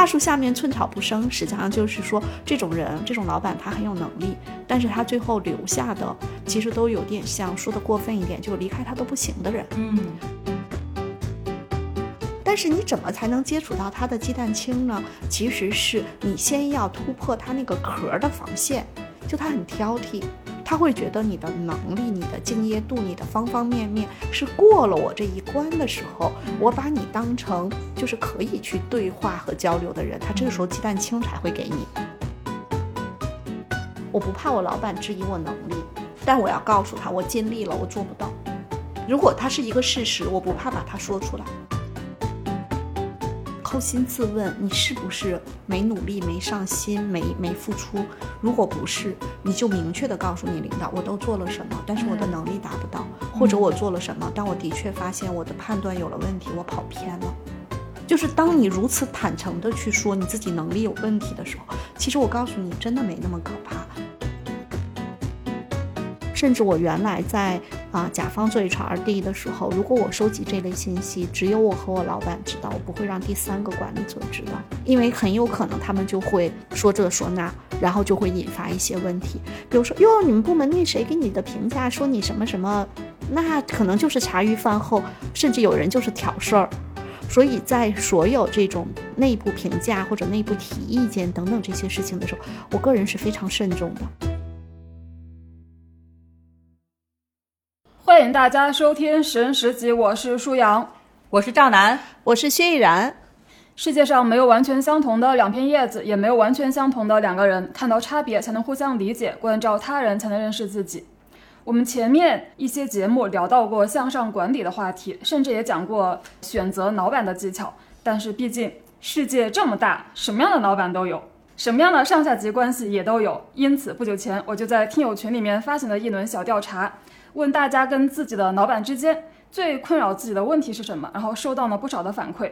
大树下面寸草不生，实际上就是说这种人，这种老板他很有能力，但是他最后留下的其实都有点像说的过分一点，就离开他都不行的人。嗯，但是你怎么才能接触到他的鸡蛋清呢？其实是你先要突破他那个壳的防线，就他很挑剔，他会觉得你的能力、你的敬业度、你的方方面面是过了我这一关的时候，我把你当成就是可以去对话和交流的人，他这个时候鸡蛋清才会给你。我不怕我老板质疑我能力，但我要告诉他我尽力了，我做不到。如果他是一个事实，我不怕把它说出来。扪心自问，你是不是没努力、没上心、没没付出？如果不是，你就明确的告诉你领导，我都做了什么，但是我的能力达不到，或者我做了什么，但我的确发现我的判断有了问题，我跑偏了。就是当你如此坦诚的去说你自己能力有问题的时候，其实我告诉你，真的没那么可怕。甚至我原来在啊甲方做 HRD 的时候，如果我收集这类信息，只有我和我老板知道，我不会让第三个管理者知道，因为很有可能他们就会说这说那，然后就会引发一些问题。比如说，哟，你们部门那谁给你的评价说你什么什么，那可能就是茶余饭后，甚至有人就是挑事儿。所以在所有这种内部评价或者内部提意见等等这些事情的时候，我个人是非常慎重的。欢迎大家收听《十人十集》，我是舒阳，我是赵楠，我是薛逸然。世界上没有完全相同的两片叶子，也没有完全相同的两个人。看到差别，才能互相理解；关照他人，才能认识自己。我们前面一些节目聊到过向上管理的话题，甚至也讲过选择老板的技巧。但是毕竟世界这么大，什么样的老板都有，什么样的上下级关系也都有。因此，不久前我就在听友群里面发行了一轮小调查。问大家跟自己的老板之间最困扰自己的问题是什么？然后收到了不少的反馈。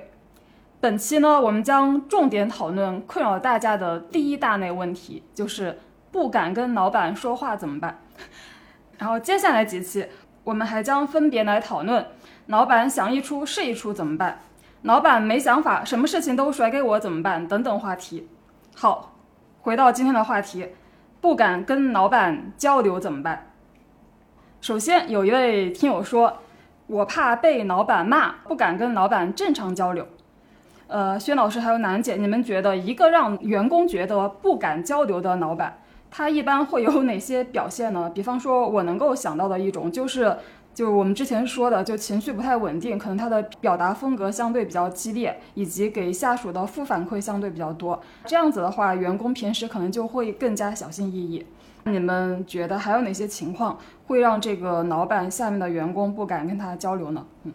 本期呢，我们将重点讨论困扰大家的第一大类问题，就是不敢跟老板说话怎么办。然后接下来几期，我们还将分别来讨论老板想一出是一出怎么办，老板没想法，什么事情都甩给我怎么办等等话题。好，回到今天的话题，不敢跟老板交流怎么办？首先，有一位听友说：“我怕被老板骂，不敢跟老板正常交流。”呃，薛老师还有楠姐，你们觉得一个让员工觉得不敢交流的老板，他一般会有哪些表现呢？比方说，我能够想到的一种就是。就我们之前说的，就情绪不太稳定，可能他的表达风格相对比较激烈，以及给下属的负反馈相对比较多。这样子的话，员工平时可能就会更加小心翼翼。你们觉得还有哪些情况会让这个老板下面的员工不敢跟他交流呢？嗯，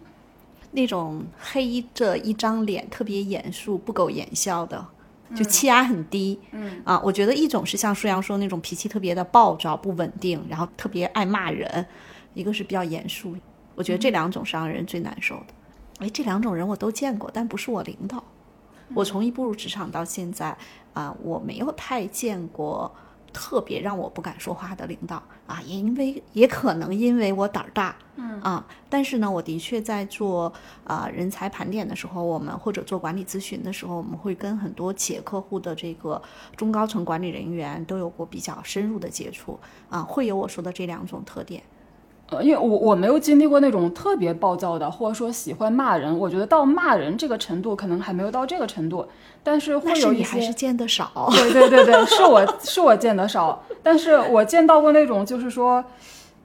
那种黑着一张脸，特别严肃、不苟言笑的，就气压很低。嗯啊，我觉得一种是像舒阳说那种脾气特别的暴躁、不稳定，然后特别爱骂人。一个是比较严肃，我觉得这两种是让人最难受的。哎，这两种人我都见过，但不是我领导。我从一步入职场到现在啊，我没有太见过特别让我不敢说话的领导啊。也因为也可能因为我胆儿大，嗯啊。但是呢，我的确在做啊人才盘点的时候，我们或者做管理咨询的时候，我们会跟很多企业客户的这个中高层管理人员都有过比较深入的接触啊，会有我说的这两种特点。呃，因为我我没有经历过那种特别暴躁的，或者说喜欢骂人。我觉得到骂人这个程度，可能还没有到这个程度。但是会有一些还是见得少。对对对对，是我是我见得少，但是我见到过那种，就是说。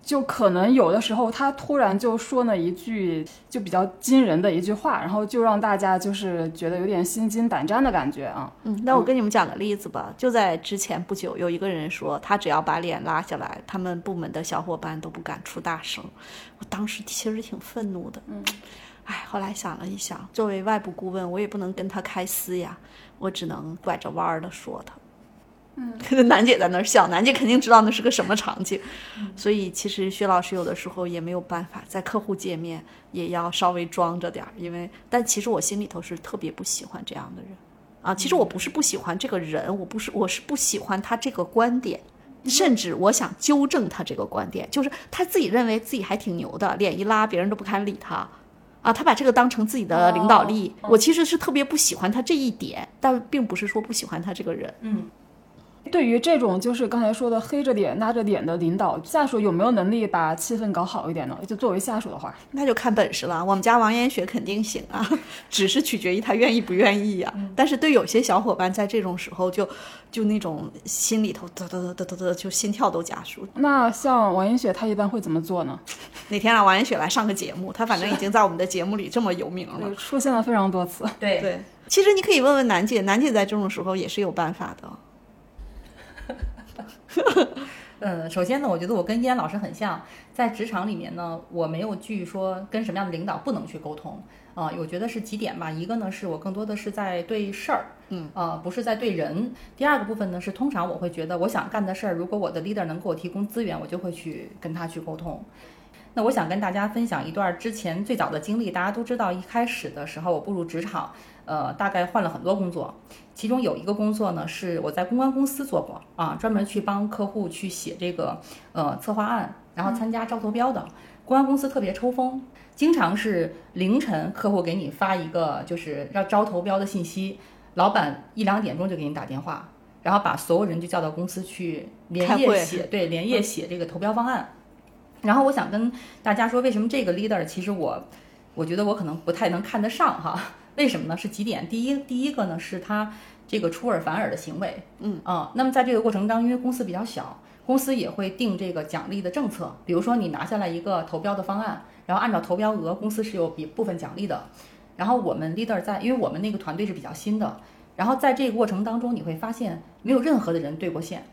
就可能有的时候他突然就说了一句就比较惊人的一句话，然后就让大家就是觉得有点心惊胆战的感觉啊。嗯，那我跟你们讲个例子吧。就在之前不久，有一个人说他只要把脸拉下来，他们部门的小伙伴都不敢出大声。我当时其实挺愤怒的。嗯，哎，后来想了一想，作为外部顾问，我也不能跟他开撕呀，我只能拐着弯儿的说他。嗯，楠姐在那儿笑，楠姐肯定知道那是个什么场景，所以其实薛老师有的时候也没有办法，在客户界面也要稍微装着点儿，因为但其实我心里头是特别不喜欢这样的人啊。其实我不是不喜欢这个人，我不是我是不喜欢他这个观点，甚至我想纠正他这个观点，就是他自己认为自己还挺牛的，脸一拉别人都不敢理他啊，他把这个当成自己的领导力。哦我其实是特别不喜欢他这一点，但并不是说不喜欢他这个人。对于这种就是刚才说的黑着脸拉着脸的领导，下属有没有能力把气氛搞好一点呢？就作为下属的话，那就看本事了。我们家王艳雪肯定行啊，只是取决于他愿意不愿意呀、但是对有些小伙伴，在这种时候就就那种心里头嘚嘚嘚嘚嘚嘚，就心跳都加速。那像王英雪她一般会怎么做呢？哪天让王艳雪来上个节目，她反正已经在我们的节目里这么有名了。对，出现了非常多次。对对，其实你可以问问楠姐，楠姐在这种时候也是有办法的。嗯，首先呢，我觉得我跟依安老师很像，在职场里面呢，我没有惧说跟什么样的领导不能去沟通啊、我觉得是几点吧，一个呢是我更多的是在对事儿，嗯，呃，不是在对人。第二个部分呢是通常我会觉得我想干的事儿，如果我的 leader 能给我提供资源，我就会去跟他去沟通。那我想跟大家分享一段之前最早的经历。大家都知道，一开始的时候我步入职场，呃，大概换了很多工作，其中有一个工作呢是我在公关公司做过啊，专门去帮客户去写这个呃策划案，然后参加招投标的。公关公司特别抽风，经常是凌晨客户给你发一个就是要招投标的信息，老板一两点钟就给你打电话，然后把所有人就叫到公司去连夜写，对，连夜写这个投标方案。然后我想跟大家说，为什么这个 leader 其实我，我觉得我可能不太能看得上哈。为什么呢？是几点？第一，第一个呢是他这个出尔反尔的行为，嗯啊。那么在这个过程当中，因为公司比较小，公司也会定这个奖励的政策，比如说你拿下来一个投标的方案，然后按照投标额，公司是有比部分奖励的。然后我们 leader 在，因为我们那个团队是比较新的，然后在这个过程当中，你会发现没有任何的人对过线。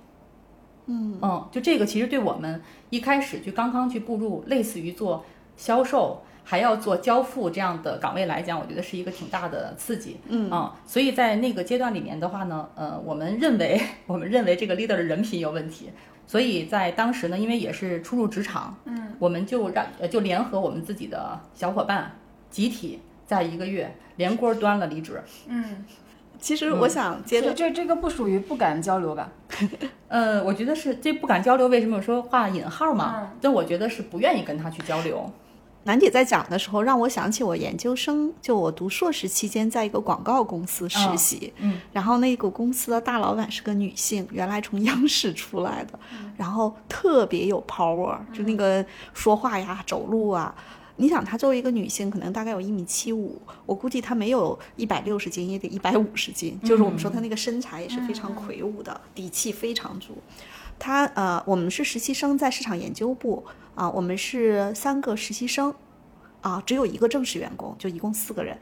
嗯就这个其实对我们一开始就刚刚去步入类似于做销售，还要做交付这样的岗位来讲，我觉得是一个挺大的刺激。嗯啊，所以在那个阶段里面的话呢，呃，我们认为 我们认为这个 leader 的人品有问题，所以在当时呢，因为也是初入职场，嗯，我们就让呃就联合我们自己的小伙伴，集体在一个月连锅端了离职。嗯其实我想接着这这这个不属于不敢交流吧？呃，我觉得是这不敢交流，为什么我说画引号嘛？但我觉得是不愿意跟他去交流。楠姐在讲的时候，让我想起我研究生，就我读硕士期间，在一个广告公司实习。嗯，然后那个公司的大老板是个女性，原来从央视出来的，然后特别有 power，就那个说话呀、走路啊。你想，她作为一个女性，可能大概有一米七五，我估计她没有一百六十斤，也得一百五十斤。就是我们说她那个身材也是非常魁梧的，底气非常足。她呃，我们是实习生，在市场研究部啊，我们是三个实习生啊，只有一个正式员工，就一共四个人。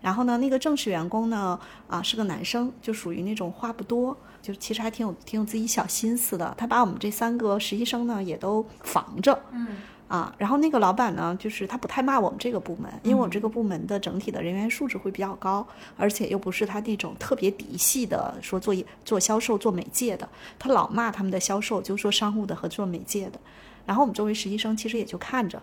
然后呢，那个正式员工呢，啊是个男生，就属于那种话不多，就其实还挺有挺有自己小心思的。他把我们这三个实习生呢也都防着，嗯，啊，然后那个老板呢，就是他不太骂我们这个部门，因为我们这个部门的整体的人员素质会比较高，而且又不是他那种特别嫡系的，说做做销售做媒介的，他老骂他们的销售，就说商务的和做媒介的。然后我们作为实习生，其实也就看着。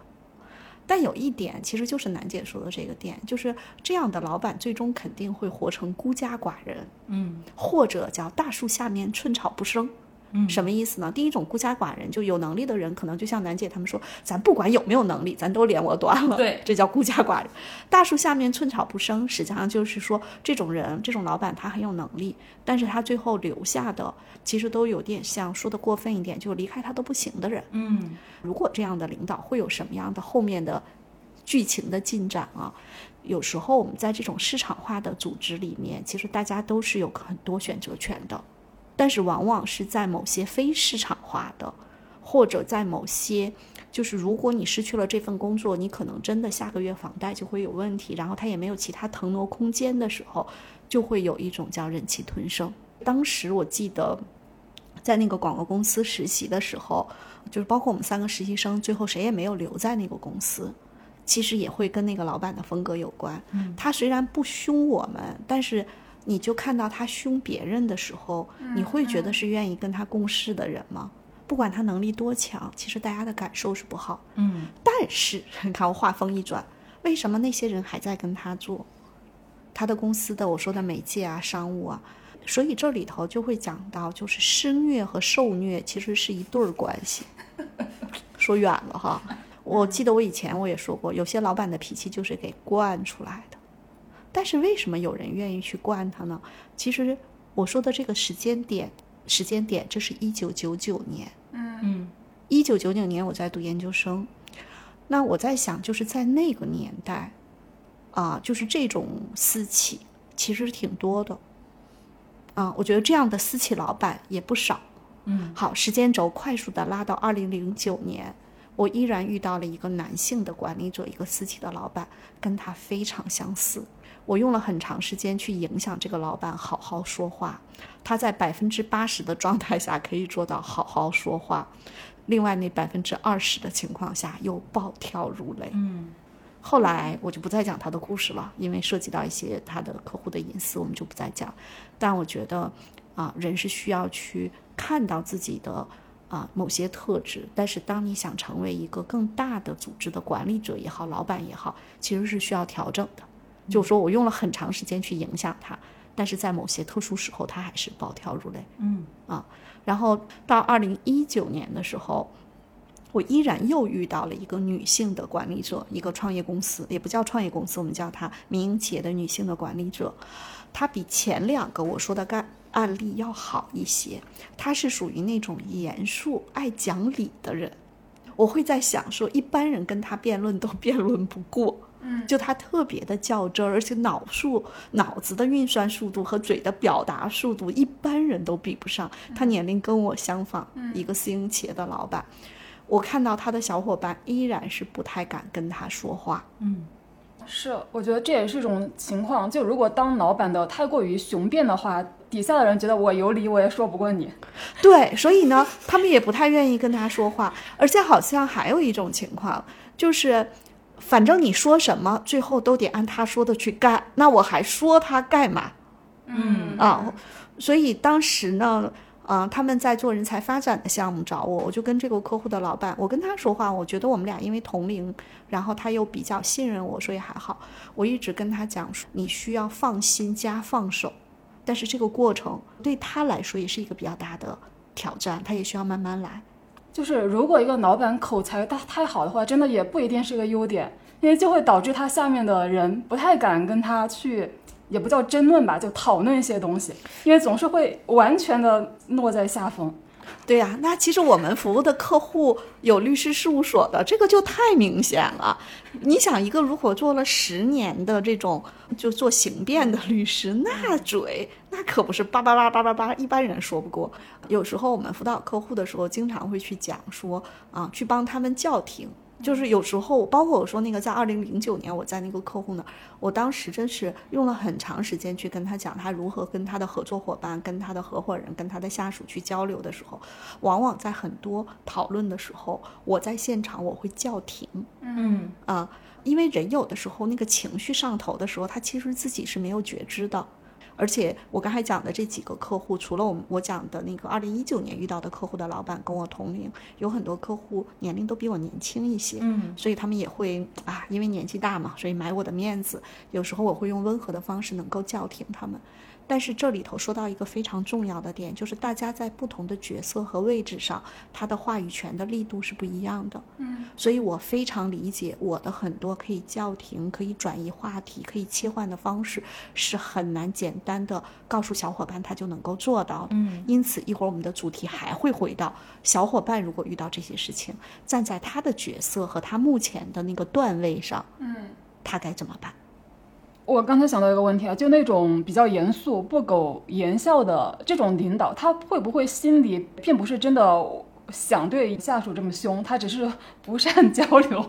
但有一点，其实就是楠姐说的这个点，就是这样的老板最终肯定会活成孤家寡人，嗯或者叫大树下面寸草不生。嗯什么意思呢？第一种孤家寡人，就有能力的人，可能就像楠姐他们说，咱不管有没有能力，咱都连我断了。对这叫孤家寡人。大树下面寸草不生，实际上就是说，这种人，这种老板他很有能力，但是他最后留下的，其实都有点像说的过分一点，就离开他都不行的人。嗯如果这样的领导会有什么样的后面的剧情的进展啊？有时候我们在这种市场化的组织里面，其实大家都是有很多选择权的，但是往往是在某些非市场化的，或者在某些。就是如果你失去了这份工作，你可能真的下个月房贷就会有问题，然后他也没有其他腾挪空间的时候，就会有一种叫忍气吞声。当时我记得，在那个广告公司实习的时候，就是包括我们三个实习生，最后谁也没有留在那个公司。其实也会跟那个老板的风格有关。嗯他虽然不凶我们，但是你就看到他凶别人的时候，你会觉得是愿意跟他共事的人吗？不管他能力多强，其实大家的感受是不好。嗯但是你看我话锋一转，为什么那些人还在跟他做？他的公司的我说的媒介啊、商务啊，所以这里头就会讲到，就是施虐和受虐其实是一对儿关系。说远了哈，我记得我以前我也说过，有些老板的脾气就是给惯出来的。但是为什么有人愿意去惯他呢？其实我说的这个时间点，时间点，这是一九九九年。嗯一九九九年我在读研究生，那我在想，就是在那个年代，啊，就是这种私企其实挺多的，啊，我觉得这样的私企老板也不少。嗯好，时间轴快速的拉到二零零九年，我依然遇到了一个男性的管理者，一个私企的老板，跟他非常相似。我用了很长时间去影响这个老板好好说话，他在百分之八十的状态下可以做到好好说话，另外那百分之二十的情况下又暴跳如雷。嗯后来我就不再讲他的故事了，因为涉及到一些他的客户的隐私，我们就不再讲。但我觉得，啊，人是需要去看到自己的啊某些特质，但是当你想成为一个更大的组织的管理者也好，老板也好，其实是需要调整的。就是说我用了很长时间去影响他，但是在某些特殊时候，他还是暴跳如雷。嗯啊，然后到二零一九年的时候，我依然又遇到了一个女性的管理者，一个创业公司，也不叫创业公司，我们叫它民营企业的女性的管理者，她比前两个我说的干案例要好一些，她是属于那种严肃、爱讲理的人。我会在想说，一般人跟他辩论都辩论不过，嗯就他特别的较真儿，而且脑速、脑子的运算速度和嘴的表达速度，一般人都比不上。他年龄跟我相仿，一个私营企业的老板，我看到他的小伙伴依然是不太敢跟他说话。嗯是，我觉得这也是一种情况。就如果当老板的太过于雄辩的话，底下的人觉得我有理，我也说不过你。对，所以呢，他们也不太愿意跟他说话，而且好像还有一种情况，就是反正你说什么，最后都得按他说的去干，那我还说他干嘛？嗯啊，所以当时呢，啊，他们在做人才发展的项目找我，我就跟这个客户的老板，我跟他说话，我觉得我们俩因为同龄，然后他又比较信任我，所以还好。我一直跟他讲说，你需要放心加放手，但是这个过程对他来说也是一个比较大的挑战，他也需要慢慢来。就是如果一个老板口才太太好的话，真的也不一定是个优点，因为就会导致他下面的人不太敢跟他去，也不叫争论吧，就讨论一些东西，因为总是会完全的落在下风。对呀、那其实我们服务的客户有律师事务所的，这个就太明显了。你想，一个如果做了十年的这种就做刑辩的律师，那嘴那可不是叭叭叭叭叭叭，一般人说不过。有时候我们辅导客户的时候，经常会去讲说啊，去帮他们叫停。就是有时候，包括我说那个，在二零零九年，我在那个客户那儿，我当时真是用了很长时间去跟他讲，他如何跟他的合作伙伴、跟他的合伙人、跟他的下属去交流的时候，往往在很多讨论的时候，我在现场我会叫停嗯啊，因为人有的时候那个情绪上头的时候，他其实自己是没有觉知的。而且我刚才讲的这几个客户，除了我们我讲的那个二零一九年遇到的客户的老板跟我同龄，有很多客户年龄都比我年轻一些，嗯所以他们也会啊，因为年纪大嘛，所以买我的面子。有时候我会用温和的方式能够叫停他们。但是这里头说到一个非常重要的点，就是大家在不同的角色和位置上，他的话语权的力度是不一样的。嗯，所以我非常理解我的很多可以叫停、可以转移话题、可以切换的方式，是很难简单的告诉小伙伴他就能够做到的。嗯因此，一会儿我们的主题还会回到小伙伴如果遇到这些事情，站在他的角色和他目前的那个段位上，嗯，他该怎么办？我刚才想到一个问题啊，就那种比较严肃、不苟言笑的这种领导，他会不会心里并不是真的想对下属这么凶，他只是不善交流？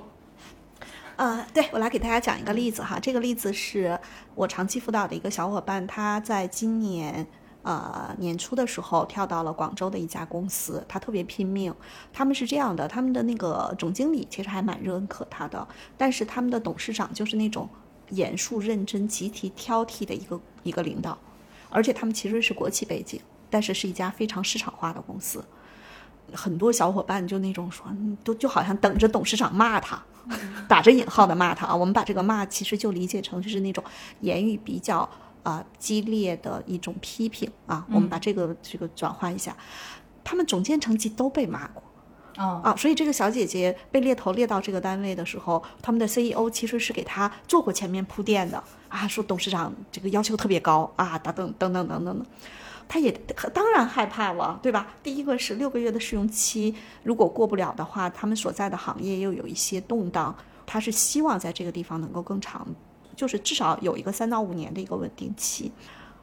呃，对我来给大家讲一个例子哈，这个例子是我长期辅导的一个小伙伴，他在今年呃年初的时候跳到了广州的一家公司，他特别拼命。他们是这样的，他们的那个总经理其实还蛮认可他的，但是他们的董事长就是那种严肃认真、极其挑剔的一个一个领导，而且他们其实是国企背景，但是是一家非常市场化的公司。很多小伙伴就那种说，嗯都就好像等着董事长骂他，打着引号的骂他啊。我们把这个骂其实就理解成就是那种言语比较啊、激烈的一种批评啊。我们把这个这个转换一下，他们总监层级都被骂过，啊，所以这个小姐姐被猎头猎到这个单位的时候，他们的 CEO 其实是给她做过前面铺垫的啊，说董事长这个要求特别高啊，等等等等等等等，他也当然害怕了，对吧？第一个是六个月的试用期，如果过不了的话，他们所在的行业又有一些动荡，他是希望在这个地方能够更长，就是至少有一个三到五年的一个稳定期。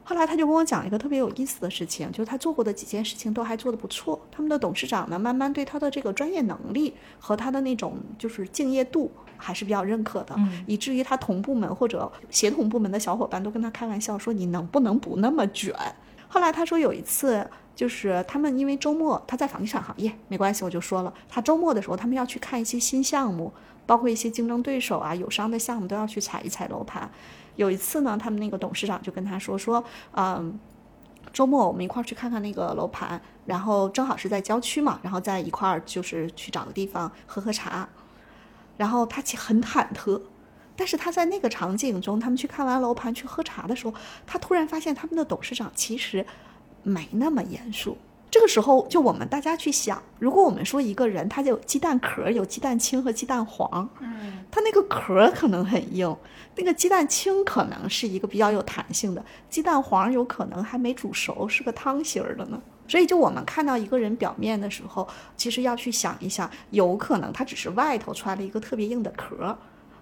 后来他就跟我讲一个特别有意思的事情，就是他做过的几件事情都还做得不错。他们的董事长呢，慢慢对他的这个专业能力和他的那种就是敬业度还是比较认可的，以至于他同部门或者协同部门的小伙伴都跟他开玩笑说：“你能不能不那么卷？”后来他说有一次，就是他们因为周末他在房地产行业，没关系，我就说了，他周末的时候他们要去看一些新项目，包括一些竞争对手啊、友商的项目都要去踩一踩楼盘。有一次呢，他们那个董事长就跟他说说，嗯，周末我们一块儿去看看那个楼盘，然后正好是在郊区嘛，然后在一块儿就是去找个地方喝喝茶。然后他其实很忐忑，但是他在那个场景中，他们去看完楼盘去喝茶的时候，他突然发现他们的董事长其实没那么严肃。这个时候，就我们大家去想，如果我们说一个人他有鸡蛋壳、有鸡蛋清和鸡蛋黄，嗯，他那个壳可能很硬，那个鸡蛋清可能是一个比较有弹性的，鸡蛋黄有可能还没煮熟，是个汤芯儿的呢。所以，就我们看到一个人表面的时候，其实要去想一想，有可能他只是外头穿了一个特别硬的壳。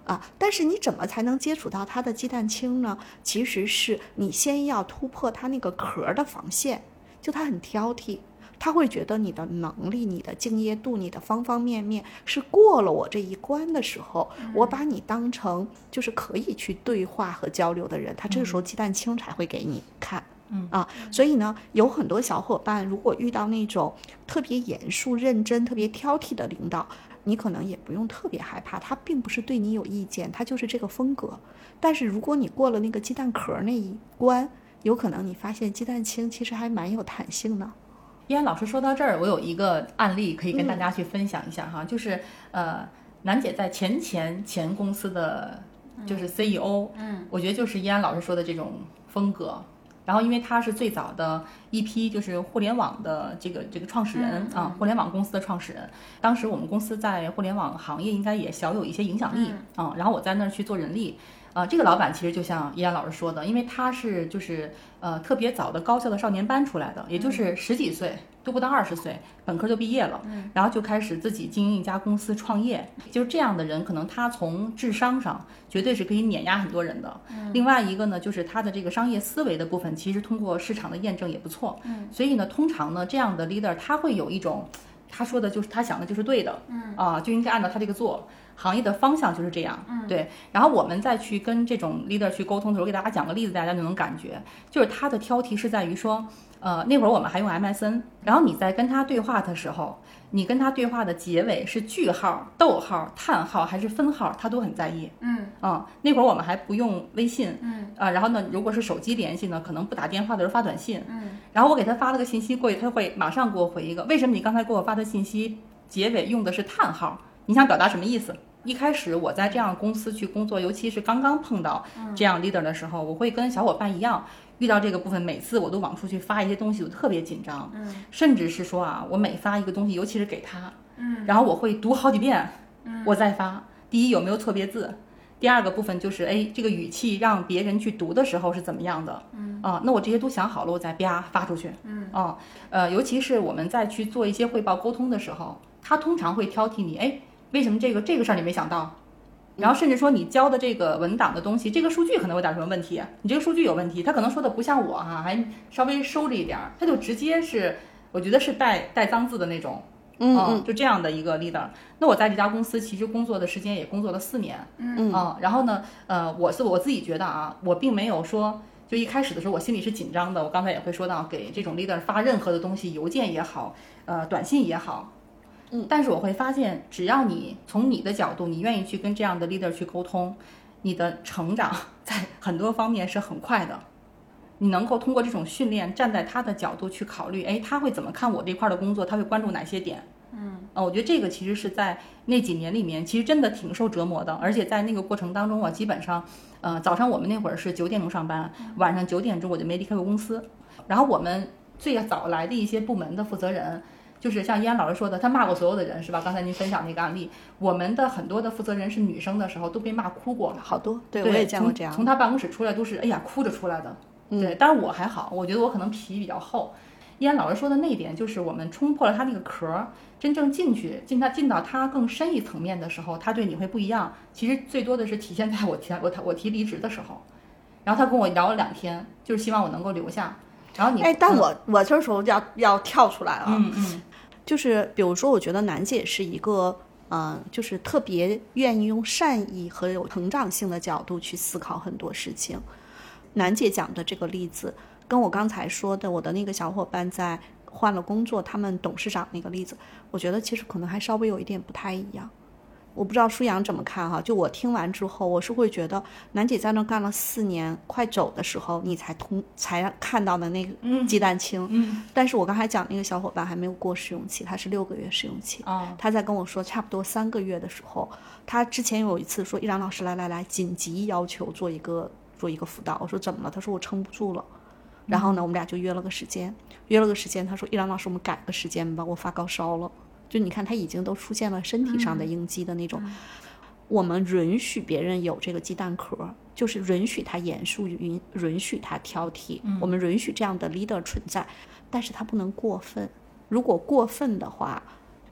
啊，但是你怎么才能接触到他的鸡蛋清呢？其实是你先要突破他那个壳的防线。就他很挑剔，他会觉得你的能力、你的敬业度、你的方方面面是过了我这一关的时候，我把你当成就是可以去对话和交流的人，他这个时候鸡蛋清才会给你看。嗯啊，所以呢，有很多小伙伴如果遇到那种特别严肃、认真、特别挑剔的领导，你可能也不用特别害怕，他并不是对你有意见，他就是这个风格。但是如果你过了那个鸡蛋壳那一关，有可能你发现鸡蛋清其实还蛮有弹性的。依然老师说到这儿，我有一个案例可以跟大家去分享一下哈，就是呃，楠姐在前前前公司的就是 CEO，嗯，我觉得就是依然老师说的这种风格。然后，因为他是最早的一批就是互联网的这个这个创始人啊，互联网公司的创始人。当时我们公司在互联网行业应该也小有一些影响力啊。然后我在那儿去做人力。啊，这个老板其实就像依然老师说的，因为他是就是呃特别早的高校的少年班出来的，也就是十几岁都不到二十岁，本科就毕业了，嗯然后就开始自己经营一家公司创业。就是这样的人，可能他从智商上绝对是可以碾压很多人的。嗯另外一个呢，就是他的这个商业思维的部分，其实通过市场的验证也不错。嗯所以呢，通常呢，这样的 leader 他会有一种，他说的就是他想的就是对的，嗯啊，就应该按照他这个做。行业的方向就是这样，嗯对。然后我们再去跟这种 leader 去沟通的时候，给大家讲个例子，大家就能感觉，就是他的挑剔是在于说，呃，那会儿我们还用 MSN，然后你在跟他对话的时候，你跟他对话的结尾是句号、逗号、叹号还是分号，他都很在意。嗯啊、那会儿我们还不用微信，嗯啊、然后呢，如果是手机联系呢，可能不打电话的时候发短信，嗯然后我给他发了个信息过去，他会马上给我回一个，为什么你刚才给我发的信息结尾用的是叹号？你想表达什么意思？一开始我在这样公司去工作，尤其是刚刚碰到这样 leader 的时候，我会跟小伙伴一样，遇到这个部分，每次我都往出去发一些东西，我特别紧张，嗯甚至是说啊，我每发一个东西，尤其是给他，嗯然后我会读好几遍，我再发。第一有没有错别字？第二个部分就是，哎，这个语气让别人去读的时候是怎么样的？嗯啊，那我这些都想好了，我再啪发出去。嗯啊，呃，尤其是我们在去做一些汇报沟通的时候，他通常会挑剔你，哎，为什么这个这个事儿你没想到？然后甚至说你交的这个文档的东西，这个数据可能有点什么问题，你这个数据有问题，他可能说的不像我哈、还稍微收着一点儿，他就直接是，我觉得是带带脏字的那种，嗯就这样的一个 leader。那我在这家公司其实工作的时间也工作了四年，嗯啊，然后呢，呃，我是我自己觉得啊，我并没有说，就一开始的时候我心里是紧张的。我刚才也会说到，给这种 leader 发任何的东西，邮件也好，呃，短信也好，嗯，但是我会发现，只要你从你的角度，你愿意去跟这样的 leader 去沟通，你的成长在很多方面是很快的。你能够通过这种训练，站在他的角度去考虑，哎，他会怎么看我这块儿的工作？他会关注哪些点？嗯呃，我觉得这个其实是在那几年里面，其实真的挺受折磨的。而且在那个过程当中，我基本上，呃，早上我们那会儿是九点钟上班，晚上九点钟我就没离开过公司。然后我们最早来的一些部门的负责人，就是像依安老师说的，他骂过所有的人，是吧？刚才您分享那个案例，我们的很多的负责人是女生的时候都被骂哭过，好多，对对，我也见过这样从。从他办公室出来都是哎呀哭着出来的。对，但是我还好，我觉得我可能皮比较厚。依安老师说的那一点，就是我们冲破了他那个壳儿，真正进去，进他进到他更深一层面的时候，他对你会不一样。其实最多的是体现在我提我他我提离职的时候，然后他跟我聊了两天，就是希望我能够留下。然后你哎，但嗯我我这时候要要跳出来啊，嗯嗯 就是比如说，我觉得楠姐是一个，嗯、就是特别愿意用善意和有成长性的角度去思考很多事情。楠姐讲的这个例子，跟我刚才说的我的那个小伙伴在换了工作，他们董事长那个例子，我觉得其实可能还稍微有一点不太一样。我不知道舒阳怎么看哈，就我听完之后，我是会觉得楠姐在那干了四年，快走的时候，你才通才看到的那个鸡蛋清。嗯但是我刚才讲那个小伙伴还没有过试用期，他是六个月试用期。啊他在跟我说差不多三个月的时候，他之前有一次说：“依然老师，来来来，紧急要求做一个做一个辅导。”我说：“怎么了？”他说：“我撑不住了。”然后呢，我们俩就约了个时间，约了个时间。他说：“易然老师，我们改个时间吧，我发高烧了。”就你看，他已经都出现了身体上的应激的那种。我们允许别人有这个鸡蛋壳，就是允许他严肃，允允许他挑剔，我们允许这样的 leader 存在，但是他不能过分。如果过分的话，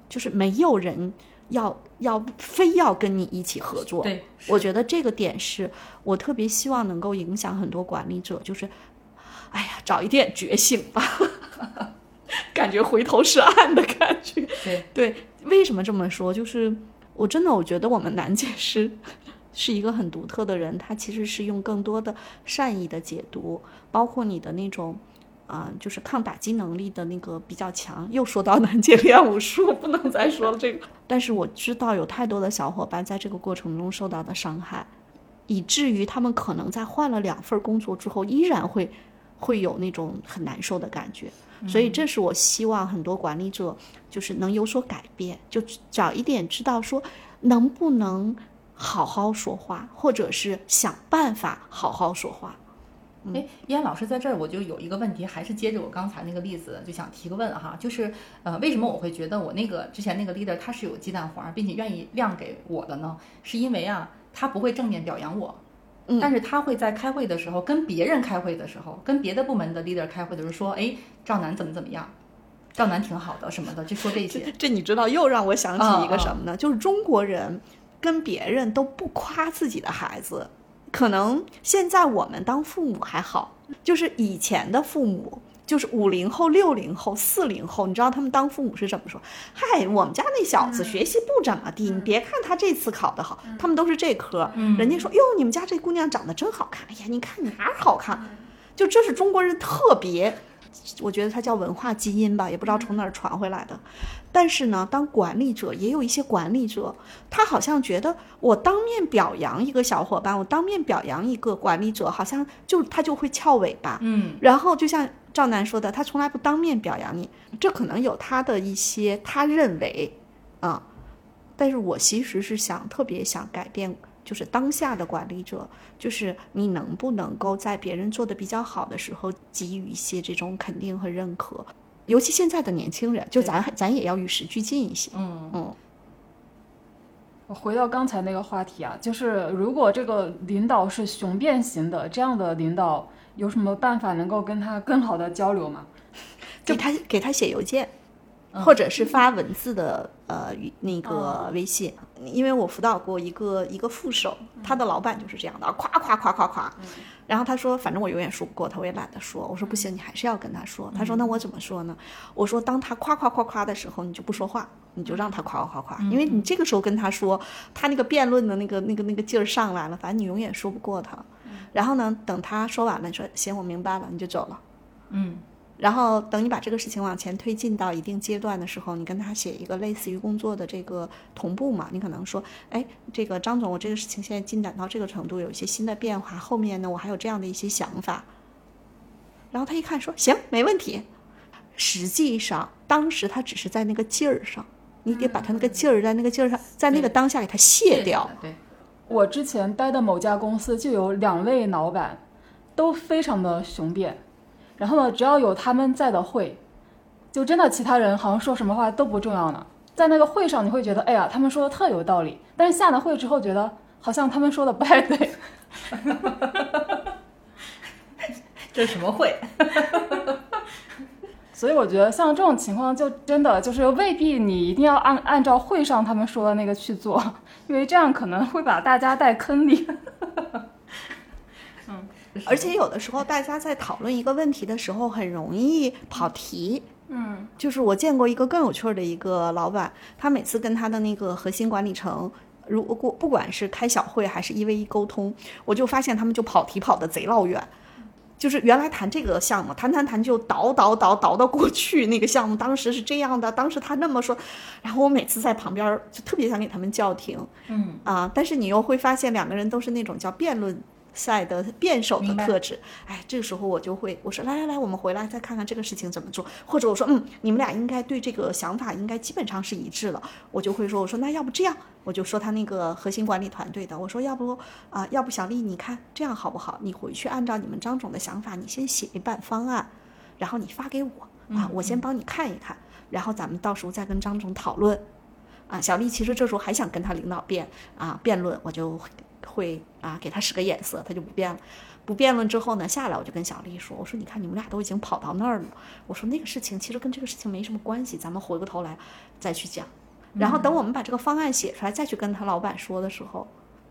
就是没有人要要非要跟你一起合作。对，我觉得这个点是我特别希望能够影响很多管理者，就是，哎呀，早一点觉醒吧，感觉回头是岸的感觉。对对，为什么这么说？就是我真的我觉得我们楠姐是是一个很独特的人，她其实是用更多的善意的解读，包括你的那种。啊、就是抗打击能力的那个比较强。又说到楠姐练武术，不能再说了这个。但是我知道有太多的小伙伴在这个过程中受到的伤害，以至于他们可能在换了两份工作之后，依然会会有那种很难受的感觉。所以这是我希望很多管理者就是能有所改变，就早一点知道说能不能好好说话，或者是想办法好好说话。哎，依安老师在这儿，我就有一个问题，还是接着我刚才那个例子，就想提个问哈，就是呃，为什么我会觉得我那个之前那个 leader 他是有鸡蛋黄，并且愿意亮给我的呢？是因为啊，他不会正面表扬我，嗯但是他会在开会的时候，跟别人开会的时候，跟别的部门的 leader 开会的时候说，哎，赵楠怎么怎么样，赵楠挺好的什么的，就说这些。这你知道，又让我想起一个什么呢？就是中国人跟别人都不夸自己的孩子。可能现在我们当父母还好，就是以前的父母，就是五零后、六零后、四零后，你知道他们当父母是怎么说？嗨，我们家那小子学习不怎么地，你别看他这次考得好，他们都是这科。人家说哟，你们家这姑娘长得真好看，哎呀，你看哪儿好看？就这是中国人特别，我觉得它叫文化基因吧，也不知道从哪儿传回来的。但是呢，当管理者也有一些管理者，他好像觉得我当面表扬一个小伙伴，我当面表扬一个管理者，好像就他就会翘尾巴。嗯，然后就像赵楠说的，他从来不当面表扬你，这可能有他的一些他认为啊，但是我其实是想特别想改变，就是当下的管理者，就是你能不能够在别人做的比较好的时候给予一些这种肯定和认可，尤其现在的年轻人，就咱咱也要与时俱进一些。嗯嗯我回到刚才那个话题啊，就是如果这个领导是雄辩型的，这样的领导有什么办法能够跟他更好的交流吗？给他给他写邮件，或者是发文字的呃那个微信，因为我辅导过一个一个副手，他的老板就是这样的，夸夸夸夸夸，然后他说反正我永远说不过他，我也懒得说，我说不行，你还是要跟他说，他说那我怎么说呢？我说当他夸夸夸夸的时候，你就不说话，你就让他夸夸夸夸，因为你这个时候跟他说，他那个辩论的那个那个那个劲儿上来了，反正你永远说不过他。然后呢，等他说完了，你说行，我明白了，你就走了。嗯然后等你把这个事情往前推进到一定阶段的时候，你跟他写一个类似于工作的这个同步嘛，你可能说，哎，这个张总，我这个事情现在进展到这个程度，有一些新的变化，后面呢我还有这样的一些想法。然后他一看说，行，没问题。实际上当时他只是在那个劲儿上，你得把他那个劲儿在那个劲儿上，在那个当下给他卸掉。对，我之前待的某家公司就有两位老板，都非常的雄辩，然后呢，只要有他们在的会，就真的其他人好像说什么话都不重要呢。在那个会上，你会觉得，哎呀，他们说的特有道理，但是下了会之后，觉得好像他们说的不太对。这是什么会？所以我觉得像这种情况，就真的就是未必你一定要按按照会上他们说的那个去做，因为这样可能会把大家带坑里。嗯，而且有的时候大家在讨论一个问题的时候，很容易跑题。嗯，就是我见过一个更有趣的一个老板，他每次跟他的那个核心管理层，如果不管是开小会还是一 v 一沟通，我就发现他们就跑题跑的贼老远。就是原来谈这个项目，谈谈谈就倒倒倒倒到过去那个项目，当时是这样的，当时他那么说，然后我每次在旁边就特别想给他们叫停，嗯啊，但是你又会发现两个人都是那种叫辩论。赛的辩手的特质，哎，这个时候我就会我说来来来，我们回来再看看这个事情怎么做，或者我说嗯，你们俩应该对这个想法应该基本上是一致了，我就会说我说那要不这样，我就说他那个核心管理团队的，我说要不啊，要不小丽你看这样好不好？你回去按照你们张总的想法，你先写一版方案，然后你发给我啊，我先帮你看一看，然后咱们到时候再跟张总讨论。啊，小丽其实这时候还想跟他领导辩啊辩论，我就。会啊，给他使个眼色，他就不变了。不辩论之后呢，下来我就跟小丽说：“我说你看，你们俩都已经跑到那儿了。我说那个事情其实跟这个事情没什么关系，咱们回过头来再去讲。然后等我们把这个方案写出来，再去跟他老板说的时候，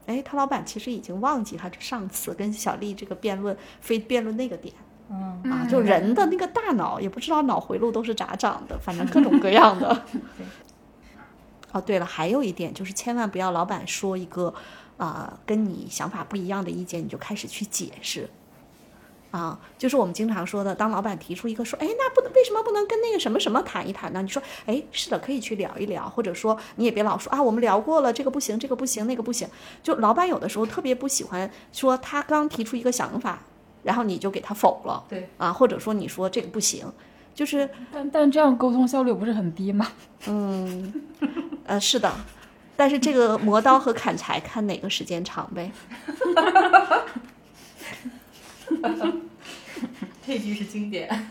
哎，他老板其实已经忘记他上次跟小丽这个辩论非辩论那个点。嗯啊，就人的那个大脑也不知道脑回路都是咋长的，反正各种各样的。哦，对了，还有一点就是千万不要老板说一个。啊，跟你想法不一样的意见，你就开始去解释，啊，就是我们经常说的，当老板提出一个说，哎，那不能为什么不能跟那个什么什么谈一谈呢？你说，哎，是的，可以去聊一聊，或者说你也别老说啊，我们聊过了，这个不行，这个不行，那个不行。就老板有的时候特别不喜欢说他刚提出一个想法，然后你就给他否了，对，啊，或者说你说这个不行，就是，但但这样沟通效率不是很低吗？嗯，呃，是的。但是这个磨刀和砍柴，看哪个时间长呗。这句是经典。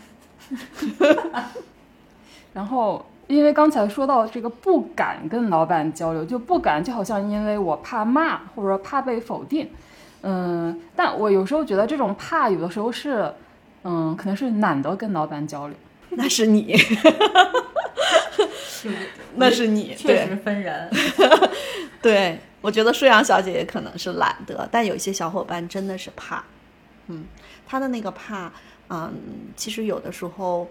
然后，因为刚才说到这个不敢跟老板交流，就不敢，就好像因为我怕骂，或者说怕被否定。嗯，但我有时候觉得这种怕，有的时候是，嗯，可能是懒得跟老板交流。那是你。那是你，确实分人。对，我觉得舒阳小姐姐可能是懒得，但有一些小伙伴真的是怕。嗯，他的那个怕，嗯，其实有的时候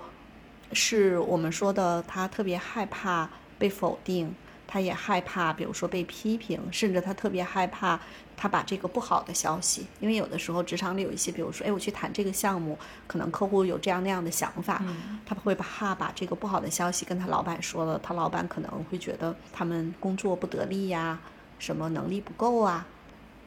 是我们说的，他特别害怕被否定。他也害怕，比如说被批评，甚至他特别害怕他把这个不好的消息，因为有的时候职场里有一些，比如说，哎，我去谈这个项目，可能客户有这样那样的想法，他会怕把这个不好的消息跟他老板说了，他老板可能会觉得他们工作不得力呀，什么能力不够啊，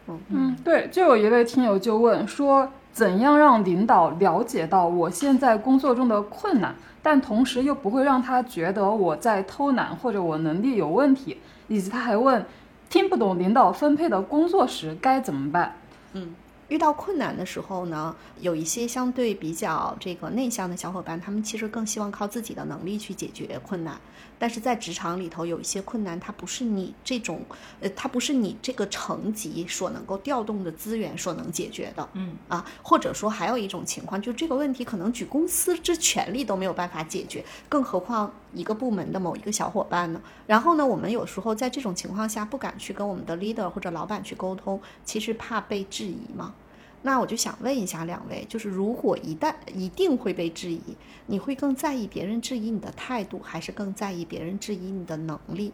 嗯嗯，对，就有一位听友就问说，怎样让领导了解到我现在工作中的困难？但同时又不会让他觉得我在偷懒或者我能力有问题，以及他还问，听不懂领导分配的工作时该怎么办？嗯。遇到困难的时候呢，有一些相对比较这个内向的小伙伴，他们其实更希望靠自己的能力去解决困难。但是在职场里头，有一些困难，它不是你这种，呃，它不是你这个层级所能够调动的资源所能解决的。嗯啊，或者说还有一种情况，就这个问题可能举公司之全力都没有办法解决，更何况一个部门的某一个小伙伴呢？然后呢，我们有时候在这种情况下不敢去跟我们的 leader 或者老板去沟通，其实怕被质疑嘛。那我就想问一下两位，就是如果一旦一定会被质疑，你会更在意别人质疑你的态度，还是更在意别人质疑你的能力？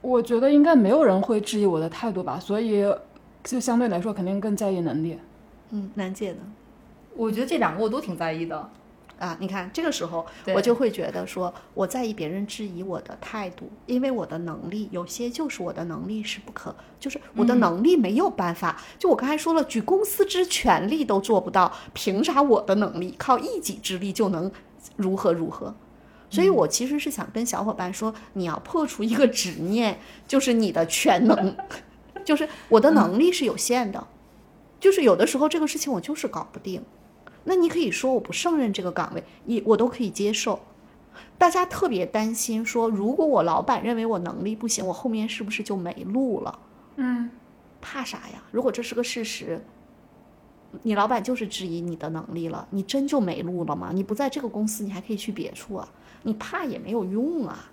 我觉得应该没有人会质疑我的态度吧，所以就相对来说肯定更在意能力。嗯，楠姐呢？我觉得这两个我都挺在意的。啊，你看这个时候，我就会觉得说，我在意别人质疑我的态度，因为我的能力有些就是我的能力是不可，就是我的能力没有办法。就我刚才说了，举公司之全力都做不到，凭啥我的能力靠一己之力就能如何如何？所以我其实是想跟小伙伴说，你要破除一个执念，就是你的全能，就是我的能力是有限的，就是有的时候这个事情我就是搞不定。那你可以说我不胜任这个岗位，你我都可以接受，大家特别担心说，如果我老板认为我能力不行，我后面是不是就没路了？嗯，怕啥呀？如果这是个事实，你老板就是质疑你的能力了，你真就没路了吗？你不在这个公司，你还可以去别处啊，你怕也没有用啊。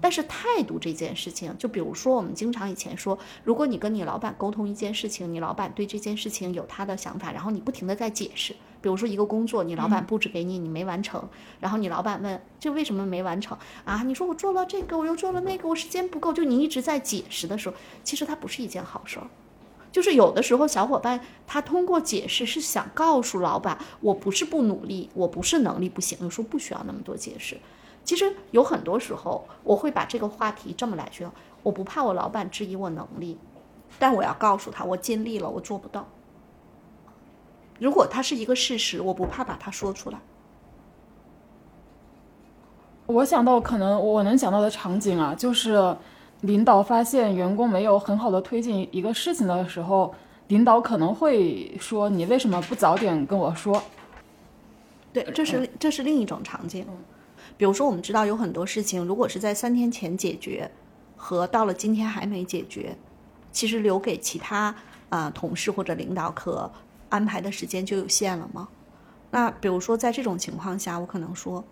但是态度这件事情，就比如说我们经常以前说，如果你跟你老板沟通一件事情，你老板对这件事情有他的想法，然后你不停的在解释，比如说一个工作，你老板布置给你，你没完成，然后你老板问，这为什么没完成啊？你说我做了这个，我又做了那个，我时间不够，就你一直在解释的时候，其实它不是一件好事儿。就是有的时候小伙伴他通过解释是想告诉老板，我不是不努力，我不是能力不行，有时候不需要那么多解释。其实有很多时候，我会把这个话题这么来说：我不怕我老板质疑我能力，但我要告诉他，我尽力了，我做不到。如果它是一个事实，我不怕把它说出来。我想到可能我能想到的场景啊，就是领导发现员工没有很好的推进一个事情的时候，领导可能会说：“你为什么不早点跟我说？”对，这是这是另一种场景。比如说，我们知道有很多事情，如果是在三天前解决，和到了今天还没解决，其实留给其他啊同事或者领导可安排的时间就有限了吗？那比如说在这种情况下，我可能说，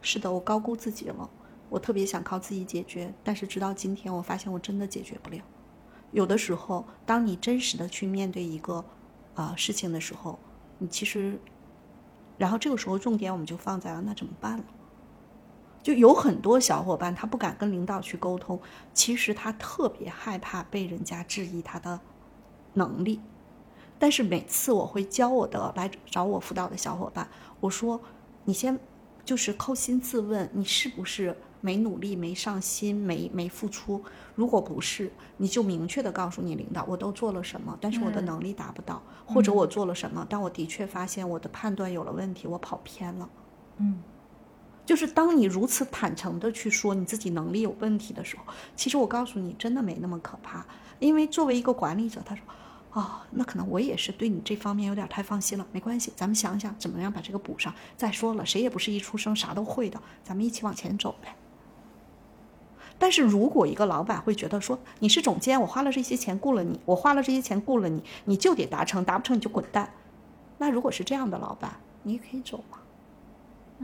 是的，我高估自己了，我特别想靠自己解决，但是直到今天，我发现我真的解决不了。有的时候，当你真实的去面对一个啊事情的时候，你其实，然后这个时候重点我们就放在了那怎么办了。就有很多小伙伴，他不敢跟领导去沟通，其实他特别害怕被人家质疑他的能力。但是每次我会教我的来找我辅导的小伙伴，我说：“你先就是扣心自问，你是不是没努力、没上心、没没付出？如果不是，你就明确的告诉你领导，我都做了什么，但是我的能力达不到，或者我做了什么，但我的确发现我的判断有了问题，我跑偏了。”嗯。就是当你如此坦诚的去说你自己能力有问题的时候，其实我告诉你，真的没那么可怕。因为作为一个管理者，他说：“哦，那可能我也是对你这方面有点太放心了。没关系，咱们想想怎么样把这个补上。再说了，谁也不是一出生啥都会的，咱们一起往前走呗。”但是如果一个老板会觉得说你是总监，我花了这些钱雇了你，我花了这些钱雇了你，你就得达成，达不成你就滚蛋。那如果是这样的老板，你也可以走嘛。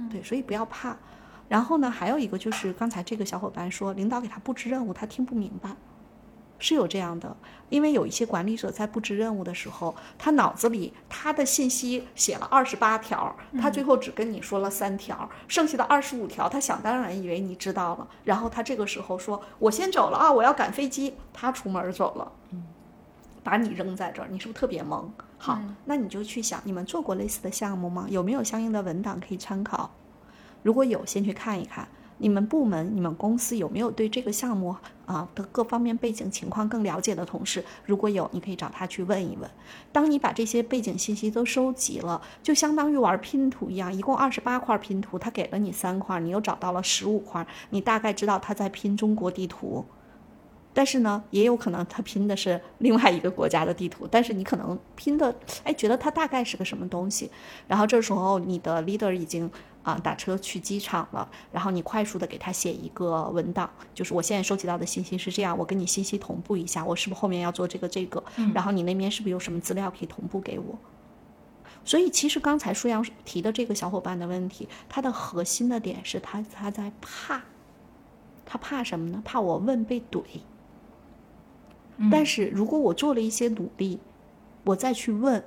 对，所以不要怕。然后呢，还有一个就是刚才这个小伙伴说，领导给他布置任务，他听不明白，是有这样的。因为有一些管理者在布置任务的时候，他脑子里他的信息写了二十八条，他最后只跟你说了三条，剩下的二十五条，他想当然以为你知道了。然后他这个时候说：“我先走了啊，我要赶飞机。”他出门走了，把你扔在这儿，你是不是特别懵？好，那你就去想，你们做过类似的项目吗？有没有相应的文档可以参考？如果有，先去看一看。你们部门、你们公司有没有对这个项目啊的各方面背景情况更了解的同事？如果有，你可以找他去问一问。当你把这些背景信息都收集了，就相当于玩拼图一样，一共二十八块拼图，他给了你三块，你又找到了十五块，你大概知道他在拼中国地图。但是呢，也有可能他拼的是另外一个国家的地图，但是你可能拼的，哎，觉得它大概是个什么东西。然后这时候你的 leader 已经啊打车去机场了，然后你快速的给他写一个文档，就是我现在收集到的信息是这样，我跟你信息同步一下，我是不是后面要做这个这个？然后你那边是不是有什么资料可以同步给我？所以其实刚才舒阳提的这个小伙伴的问题，他的核心的点是他他在怕，他怕什么呢？怕我问被怼。但是如果我做了一些努力，我再去问，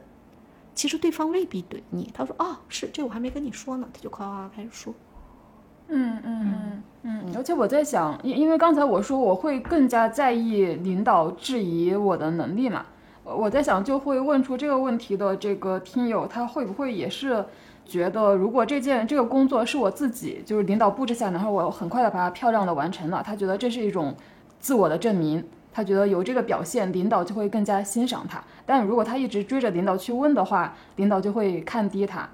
其实对方未必怼你。他说：“哦，是这我还没跟你说呢。”他就夸夸开始说。嗯嗯嗯嗯。而且我在想，因因为刚才我说我会更加在意领导质疑我的能力嘛，我在想就会问出这个问题的这个听友，他会不会也是觉得，如果这件这个工作是我自己就是领导布置下来，然后我很快的把它漂亮的完成了，他觉得这是一种自我的证明。他觉得有这个表现，领导就会更加欣赏他。但如果他一直追着领导去问的话，领导就会看低他。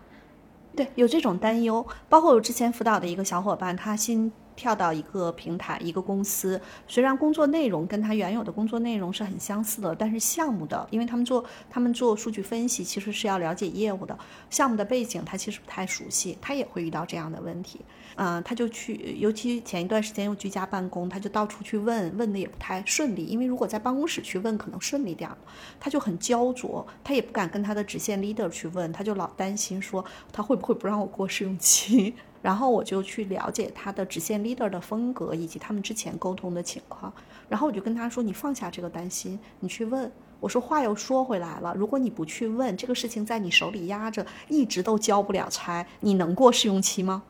对，有这种担忧。包括我之前辅导的一个小伙伴，他新跳到一个平台、一个公司，虽然工作内容跟他原有的工作内容是很相似的，但是项目的，因为他们做他们做数据分析，其实是要了解业务的，项目的背景他其实不太熟悉，他也会遇到这样的问题。嗯，他就去，尤其前一段时间又居家办公，他就到处去问，问的也不太顺利。因为如果在办公室去问，可能顺利点儿，他就很焦灼，他也不敢跟他的直线 leader 去问，他就老担心说他会不会不让我过试用期。然后我就去了解他的直线 leader 的风格以及他们之前沟通的情况，然后我就跟他说：“你放下这个担心，你去问。”我说话又说回来了，如果你不去问，这个事情在你手里压着，一直都交不了差，你能过试用期吗？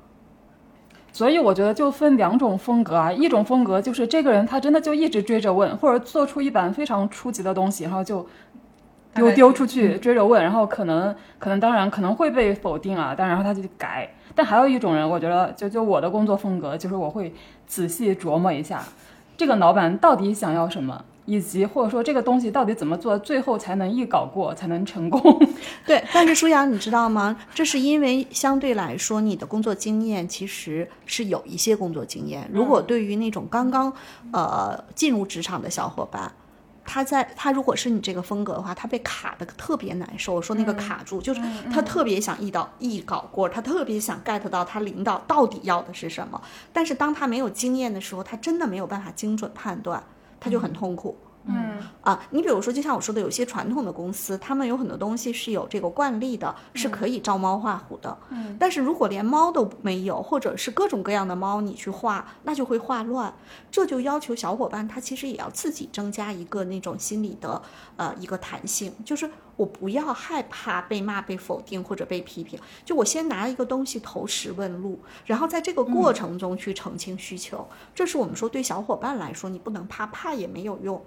所以我觉得就分两种风格啊，一种风格就是这个人他真的就一直追着问，或者做出一版非常初级的东西，然后就丢丢出去追着问，然后可能可能当然可能会被否定啊，但然后他就改。但还有一种人，我觉得就就我的工作风格就是我会仔细琢磨一下，这个老板到底想要什么。以及或者说这个东西到底怎么做，最后才能一搞过，才能成功？对，但是舒阳，你知道吗？这是因为相对来说，你的工作经验其实是有一些工作经验。如果对于那种刚刚呃进入职场的小伙伴，他在他如果是你这个风格的话，他被卡的特别难受。我说那个卡住，就是他特别想一刀一搞过，他特别想 get 到他领导到底要的是什么。但是当他没有经验的时候，他真的没有办法精准判断。他就很痛苦，嗯。啊，你比如说，就像我说的，有些传统的公司，他们有很多东西是有这个惯例的，是可以照猫画虎的，嗯，但是如果连猫都没有，或者是各种各样的猫你去画，那就会画乱，这就要求小伙伴他其实也要自己增加一个那种心理的呃一个弹性，就是我不要害怕被骂、被否定或者被批评，就我先拿一个东西投石问路，然后在这个过程中去澄清需求，这是我们说对小伙伴来说，你不能怕，怕也没有用。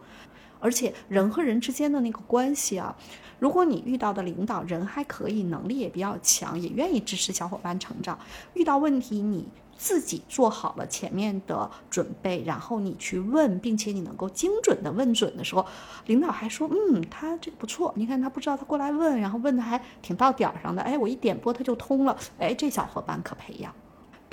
而且人和人之间的那个关系啊，如果你遇到的领导人还可以，能力也比较强，也愿意支持小伙伴成长，遇到问题你自己做好了前面的准备，然后你去问，并且你能够精准的问准的时候，领导还说，嗯，他这个不错，你看他不知道他过来问，然后问的还挺到点儿上的，哎，我一点拨他就通了，哎，这小伙伴可培养。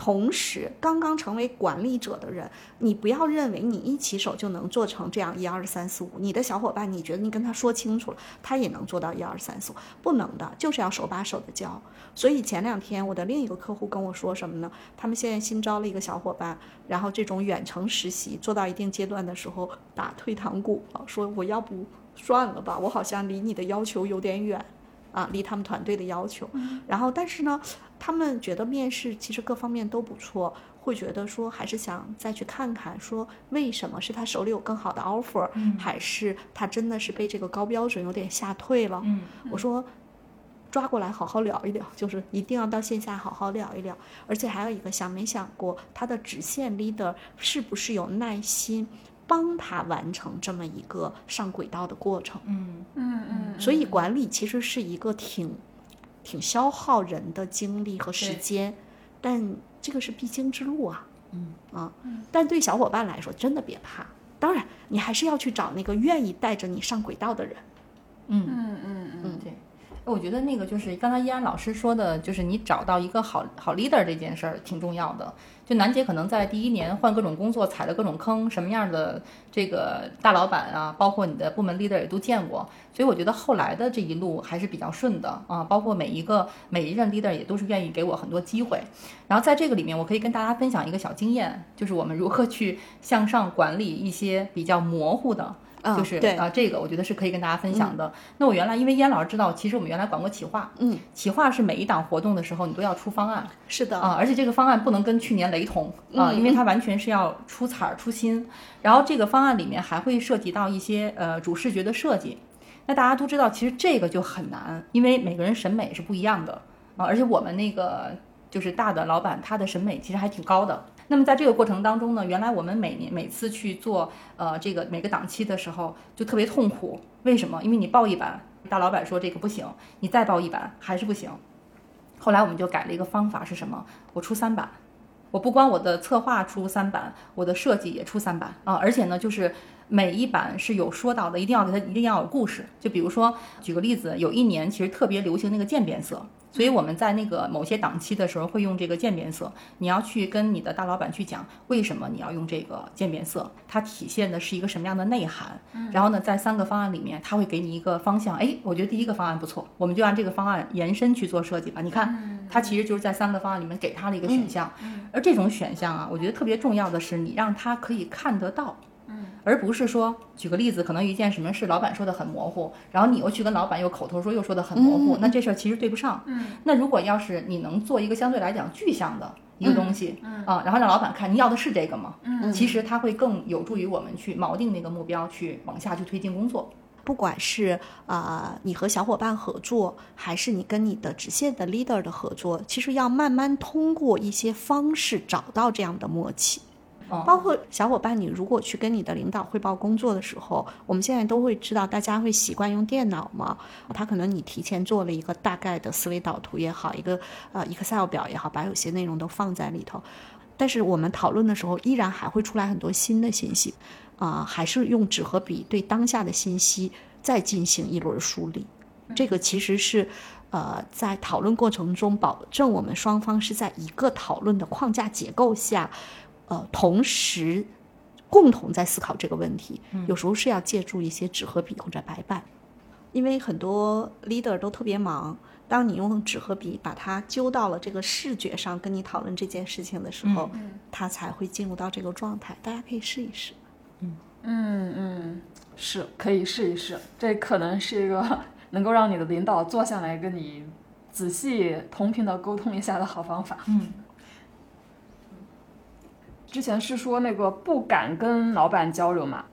同时，刚刚成为管理者的人，你不要认为你一起手就能做成这样一二三四五。你的小伙伴，你觉得你跟他说清楚了，他也能做到一二三四五？不能的，就是要手把手的教。所以前两天我的另一个客户跟我说什么呢？他们现在新招了一个小伙伴，然后这种远程实习做到一定阶段的时候打退堂鼓了，说我要不算了吧，我好像离你的要求有点远。啊，离他们团队的要求，然后但是呢，他们觉得面试其实各方面都不错，会觉得说还是想再去看看，说为什么是他手里有更好的 offer，还是他真的是被这个高标准有点吓退了？嗯，我说抓过来好好聊一聊，就是一定要到线下好好聊一聊，而且还有一个想没想过他的直线 leader 是不是有耐心？帮他完成这么一个上轨道的过程，嗯嗯嗯，所以管理其实是一个挺挺消耗人的精力和时间，但这个是必经之路啊，嗯啊，但对小伙伴来说，真的别怕，当然你还是要去找那个愿意带着你上轨道的人，嗯嗯嗯嗯，对。我觉得那个就是刚才依安老师说的，就是你找到一个好好 leader 这件事儿挺重要的。就楠姐可能在第一年换各种工作，踩了各种坑，什么样的这个大老板啊，包括你的部门 leader 也都见过，所以我觉得后来的这一路还是比较顺的啊。包括每一个每一任 leader 也都是愿意给我很多机会。然后在这个里面，我可以跟大家分享一个小经验，就是我们如何去向上管理一些比较模糊的。就是啊，这个我觉得是可以跟大家分享的。那我原来因为燕老师知道，其实我们原来管过企划，嗯，企划是每一档活动的时候你都要出方案，是的啊，而且这个方案不能跟去年雷同啊，因为它完全是要出彩儿出新。然后这个方案里面还会涉及到一些呃主视觉的设计。那大家都知道，其实这个就很难，因为每个人审美是不一样的啊，而且我们那个就是大的老板，他的审美其实还挺高的。那么在这个过程当中呢，原来我们每年每次去做呃这个每个档期的时候就特别痛苦，为什么？因为你报一版，大老板说这个不行，你再报一版还是不行。后来我们就改了一个方法是什么？我出三版，我不光我的策划出三版，我的设计也出三版啊，而且呢就是每一版是有说到的，一定要给它一定要有故事。就比如说举个例子，有一年其实特别流行那个渐变色。所以我们在那个某些档期的时候会用这个渐变色。你要去跟你的大老板去讲，为什么你要用这个渐变色，它体现的是一个什么样的内涵。然后呢，在三个方案里面，他会给你一个方向。哎，我觉得第一个方案不错，我们就按这个方案延伸去做设计吧。你看，它其实就是在三个方案里面给他了一个选项。而这种选项啊，我觉得特别重要的是，你让他可以看得到。而不是说，举个例子，可能一件什么事，老板说的很模糊，然后你又去跟老板又口头说，又说的很模糊，那这事儿其实对不上。嗯，那如果要是你能做一个相对来讲具象的一个东西，嗯啊，然后让老板看你要的是这个吗？嗯其实它会更有助于我们去锚定那个目标，去往下去推进工作。不管是啊、呃你和小伙伴合作，还是你跟你的直线的 leader 的合作，其实要慢慢通过一些方式找到这样的默契。嗯包括小伙伴，你如果去跟你的领导汇报工作的时候，我们现在都会知道，大家会习惯用电脑嘛，他可能你提前做了一个大概的思维导图也好，一个呃 Excel 表也好，把有些内容都放在里头。但是我们讨论的时候，依然还会出来很多新的信息，啊、还是用纸和笔对当下的信息再进行一轮梳理。这个其实是，呃，在讨论过程中保证我们双方是在一个讨论的框架结构下，呃，同时共同在思考这个问题。有时候是要借助一些纸和笔或者白板，因为很多 leader 都特别忙。当你用纸和笔把它揪到了这个视觉上，跟你讨论这件事情的时候，他才会进入到这个状态。大家可以试一试。嗯嗯，是可以试一试，这可能是一个 能够让你的领导坐下来跟你仔细同频的沟通一下的好方法。嗯，之前是说那个不敢跟老板交流嘛，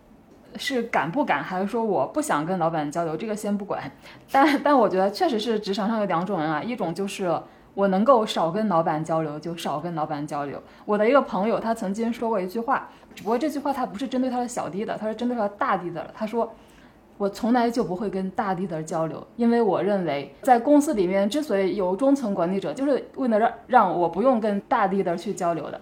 是敢不敢，还是说我不想跟老板交流？这个先不管。但但我觉得确实是职场上有两种人啊，一种就是我能够少跟老板交流，就少跟老板交流。我的一个朋友他曾经说过一句话，只不过这句话他不是针对他的小弟的，他是针对他大弟的。他说。我从来就不会跟大弟的交流，因为我认为在公司里面之所以有中层管理者，就是为了让让我不用跟大弟的去交流的。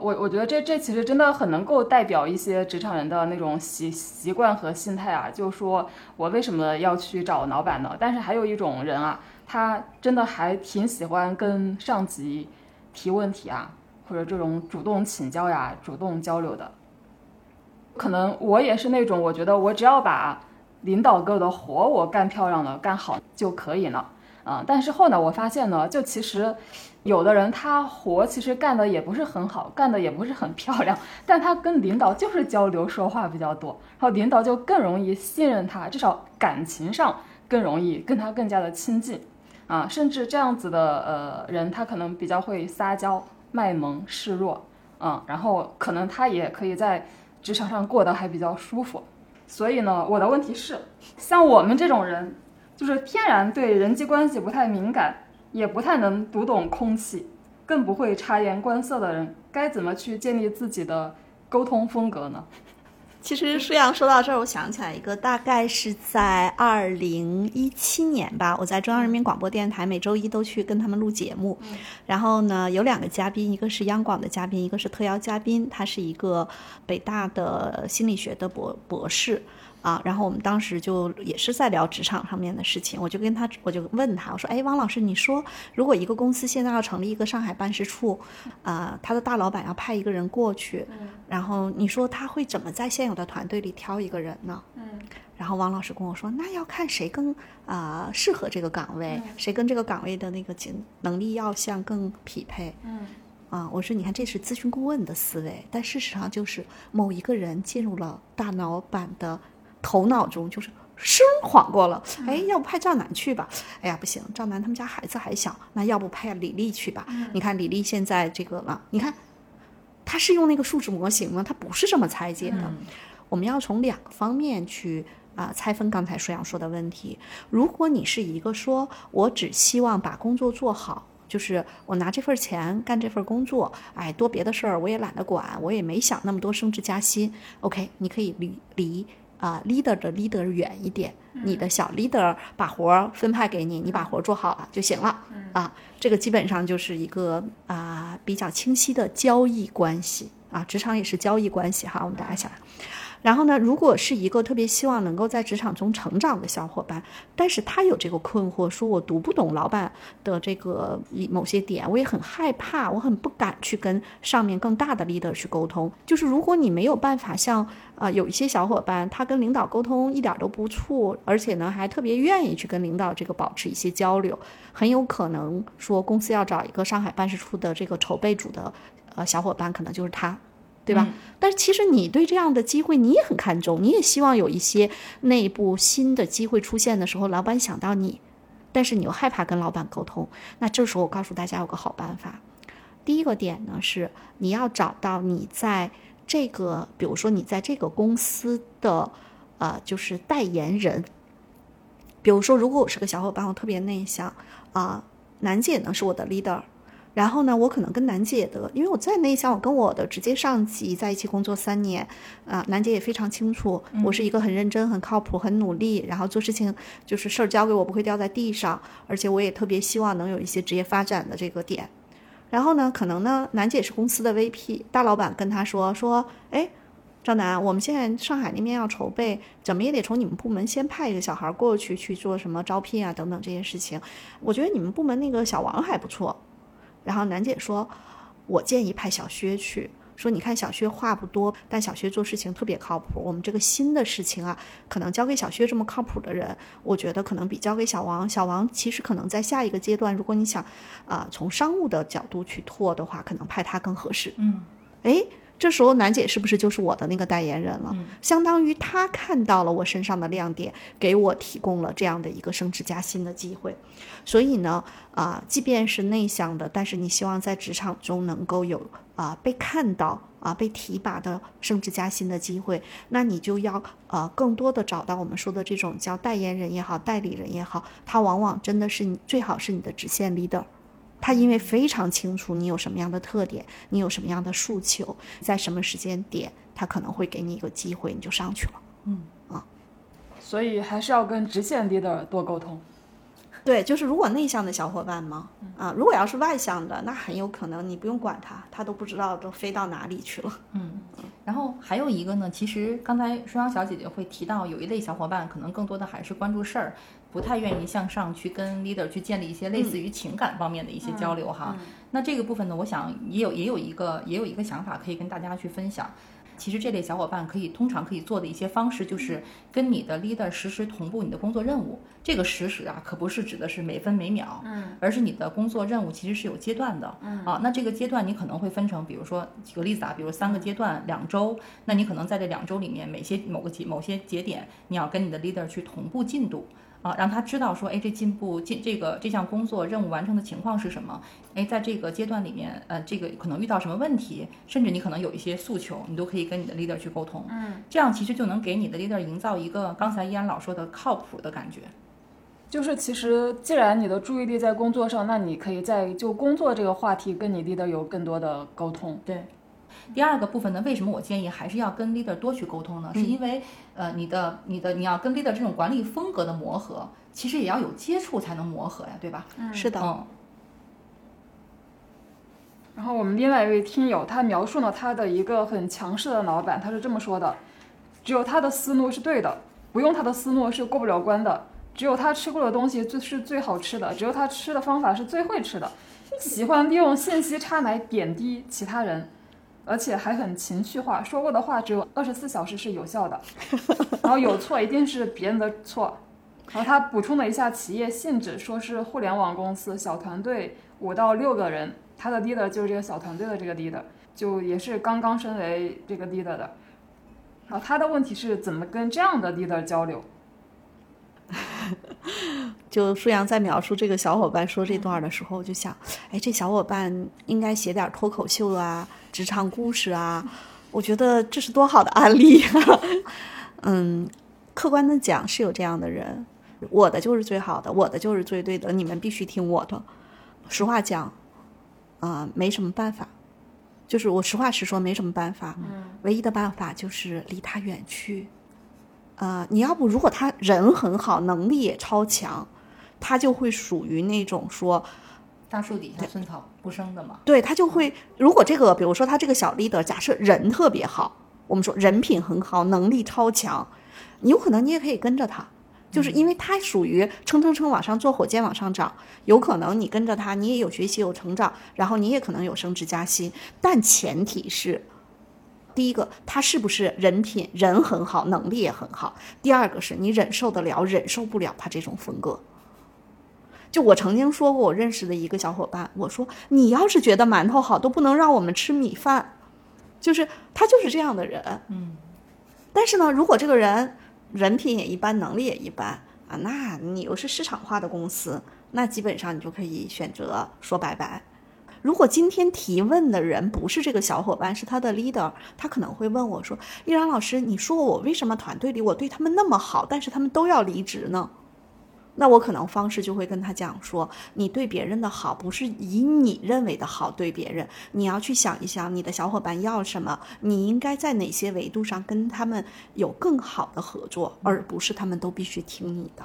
我我觉得这这其实真的很能够代表一些职场人的那种习习惯和心态啊，就说我为什么要去找老板呢？但是还有一种人啊，他真的还挺喜欢跟上级提问题啊，或者这种主动请教呀、主动交流的。可能我也是那种，我觉得我只要把领导给我的活我干漂亮了、干好就可以了。啊、但是后来我发现呢，就其实有的人他活其实干的也不是很好，干的也不是很漂亮，但他跟领导就是交流说话比较多，然后领导就更容易信任他，至少感情上更容易跟他更加的亲近。啊，甚至这样子的呃人，他可能比较会撒娇、卖萌、示弱，嗯，然后可能他也可以在职场上过得还比较舒服。所以呢，我的问题是，像我们这种人，就是天然对人际关系不太敏感，也不太能读懂空气，更不会察言观色的人，该怎么去建立自己的沟通风格呢？其实舒阳说到这儿，我想起来一个，大概是在二零一七年吧，我在中央人民广播电台每周一都去跟他们录节目，然后呢有两个嘉宾，一个是央广的嘉宾，一个是特邀嘉宾，他是一个北大的心理学的博博士。啊，然后我们当时就也是在聊职场上面的事情，我就跟他，我就问他，我说，哎，汪老师，你说如果一个公司现在要成立一个上海办事处，啊、他的大老板要派一个人过去，然后你说他会怎么在现有的团队里挑一个人呢？嗯然后王老师跟我说，那要看谁更啊、适合这个岗位，谁跟这个岗位的那个经能力要项更匹配。嗯啊，我说你看，这是咨询顾问的思维，但事实上就是某一个人进入了大老板的头脑中，就是声晃过了，哎，要不派赵楠去吧？哎呀，不行，赵楠他们家孩子还小，那要不派李丽去吧？你看李丽现在这个了，你看他是用那个数值模型吗？他不是这么拆解的。我们要从两个方面去啊、拆分刚才舒阳说的问题。如果你是一个说我只希望把工作做好，就是我拿这份钱干这份工作，哎，多别的事儿我也懒得管，我也没想那么多升职加薪。OK，你可以离离啊、leader 的 leader 远一点，你的小 leader 把活儿分派给你，你把活儿做好了就行了。啊，这个基本上就是一个啊、比较清晰的交易关系啊，职场也是交易关系哈，我们大家想。然后呢，如果是一个特别希望能够在职场中成长的小伙伴，但是他有这个困惑，说我读不懂老板的这个某些点，我也很害怕，我很不敢去跟上面更大的 leader 去沟通。就是如果你没有办法像啊有一些小伙伴，他跟领导沟通一点都不怵，而且呢还特别愿意去跟领导这个保持一些交流，很有可能说公司要找一个上海办事处的这个筹备组的呃小伙伴，可能就是他。对吧？但是其实你对这样的机会你也很看重，你也希望有一些内部新的机会出现的时候，老板想到你，但是你又害怕跟老板沟通。那这时候我告诉大家有个好办法，第一个点呢是你要找到你在这个，比如说你在这个公司的呃就是代言人。比如说，如果我是个小伙伴，我特别内向啊，楠姐呢是我的 leader。然后呢，我可能跟楠姐的，因为我在内向，我跟我的直接上级在一起工作三年，啊，楠姐也非常清楚，我是一个很认真、很靠谱、很努力，然后做事情就是事儿交给我不会掉在地上，而且我也特别希望能有一些职业发展的这个点。然后呢，可能呢，楠姐是公司的 VP，大老板跟他说说，哎，张楠，我们现在上海那边要筹备，怎么也得从你们部门先派一个小孩过去去做什么招聘啊等等这些事情。我觉得你们部门那个小王还不错。然后楠姐说：“我建议派小薛去。说你看小薛话不多，但小薛做事情特别靠谱。我们这个新的事情啊，可能交给小薛这么靠谱的人，我觉得可能比交给小王。小王其实可能在下一个阶段，如果你想啊从商务的角度去拓的话，可能派他更合适。嗯，哎。”这时候，楠姐是不是就是我的那个代言人了？相当于她看到了我身上的亮点，给我提供了这样的一个升职加薪的机会。所以呢，啊，即便是内向的，但是你希望在职场中能够有啊被看到啊被提拔的升职加薪的机会，那你就要呃更多的找到我们说的这种叫代言人也好，代理人也好，他往往真的是你最好是你的直线 leader。他因为非常清楚你有什么样的特点，你有什么样的诉求，在什么时间点，他可能会给你一个机会，你就上去了。嗯啊，所以还是要跟直线 leader 多沟通。对，就是如果内向的小伙伴嘛，啊，如果要是外向的，那很有可能你不用管他，他都不知道都飞到哪里去了。嗯，然后还有一个呢，其实刚才双阳小姐姐会提到，有一类小伙伴可能更多的还是关注事儿。不太愿意向上去跟 leader 去建立一些类似于情感方面的一些交流哈。那这个部分呢，我想也有也有一个也有一个想法可以跟大家去分享。其实这类小伙伴可以通常可以做的一些方式，就是跟你的 leader 实时同步你的工作任务。这个实时啊，可不是指的是每分每秒，嗯，而是你的工作任务其实是有阶段的，嗯啊，那这个阶段你可能会分成，比如说举个例子啊，比如三个阶段，两周，那你可能在这两周里面，每些某个节某些节点，你要跟你的 leader 去同步进度。啊，让他知道说，哎，这进步进这个这项工作任务完成的情况是什么？哎，在这个阶段里面，呃，这个可能遇到什么问题，甚至你可能有一些诉求，你都可以跟你的 leader 去沟通。嗯，这样其实就能给你的 leader 营造一个刚才依安老说的靠谱的感觉。就是其实既然你的注意力在工作上，那你可以在就工作这个话题跟你 leader 有更多的沟通。对。第二个部分呢，为什么我建议还是要跟 leader 多去沟通呢？是因为，呃，你的、你的、你要跟 leader 这种管理风格的磨合，其实也要有接触才能磨合呀，对吧？嗯，是的。嗯。然后我们另外一位听友，他描述了他的一个很强势的老板，他是这么说的：只有他的思路是对的，不用他的思路是过不了关的；只有他吃过的东西最是最好吃的；只有他吃的方法是最会吃的；喜欢利用信息差来贬低其他人。而且还很情绪化，说过的话只有二十四小时是有效的，然后有错一定是别人的错。然后他补充了一下企业性质，说是互联网公司，小团队五到六个人，他的 leader 就是这个小团队的这个 leader，就也是刚刚升为这个 leader 的。然后他的问题是怎么跟这样的 leader 交流？就舒阳在描述这个小伙伴说这段的时候，我就想，哎，这小伙伴应该写点脱口秀啊。职场故事啊，我觉得这是多好的案例。嗯，客观的讲是有这样的人，我的就是最好的，我的就是最对的，你们必须听我的。实话讲，啊，没什么办法，就是我实话实说，没什么办法。嗯，唯一的办法就是离他远去。啊，你要不如果他人很好，能力也超强，他就会属于那种说。大树底下寸草不生的嘛，对他就会，如果这个，比如说他这个小 leader，假设人特别好，我们说人品很好，能力超强，你有可能你也可以跟着他，就是因为他属于蹭蹭蹭往上做，火箭往上涨，有可能你跟着他，你也有学习有成长，然后你也可能有升职加薪，但前提是。第一个，他是不是人品人很好，能力也很好？第二个是你忍受得了，忍受不了他这种风格。就我曾经说过，我认识的一个小伙伴，我说你要是觉得馒头好，都不能让我们吃米饭，就是他就是这样的人。嗯，但是呢，如果这个人人品也一般，能力也一般啊，那你又是市场化的公司，那基本上你就可以选择说拜拜。如果今天提问的人不是这个小伙伴，是他的 leader，他可能会问我说：“依然老师，你说我为什么团队里我对他们那么好，但是他们都要离职呢？”那我可能方式就会跟他讲说：“你对别人的好，不是以你认为的好对别人，你要去想一想你的小伙伴要什么，你应该在哪些维度上跟他们有更好的合作，而不是他们都必须听你的。”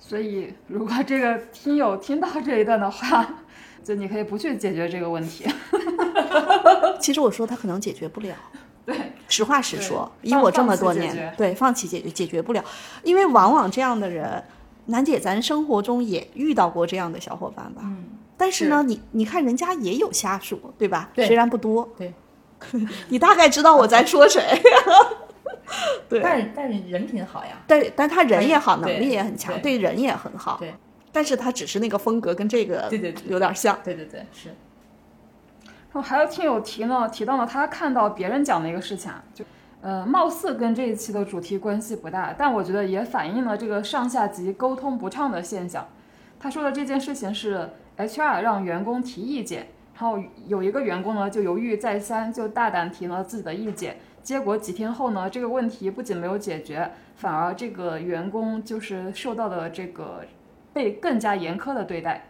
所以，如果这个听友听到这一段的话，就你可以不去解决这个问题。其实我说他可能解决不了，对，实话实说，对以我这么多年，对，放弃解决解决不了，因为往往这样的人，楠姐咱生活中也遇到过这样的小伙伴吧。嗯，但是呢，你你看人家也有下属，对吧？对虽然不多，对，你大概知道我在说谁。对，但是但是人品好呀，但但他人也好，能力也很强，对对人也很好。对，但是他只是那个风格跟这个对对对有点像。对对对，是，然后还有听友提呢，提到了他看到别人讲的一个事情啊，就呃，貌似跟这一期的主题关系不大，但我觉得也反映了这个上下级沟通不畅的现象。他说的这件事情是 HR 让员工提意见，然后有一个员工呢就犹豫再三，就大胆提了自己的意见，结果几天后呢，这个问题不仅没有解决，反而这个员工就是受到了这个被更加严苛的对待。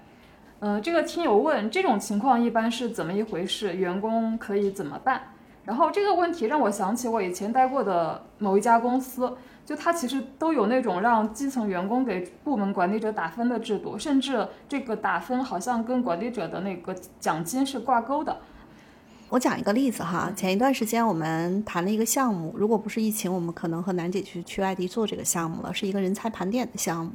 嗯，这个听友问这种情况一般是怎么一回事？员工可以怎么办？然后这个问题让我想起我以前待过的某一家公司，就它其实都有那种让基层员工给部门管理者打分的制度，甚至这个打分好像跟管理者的那个奖金是挂钩的。我讲一个例子哈，前一段时间我们谈了一个项目，如果不是疫情，我们可能和楠姐去去外地做这个项目了，是一个人才盘点的项目。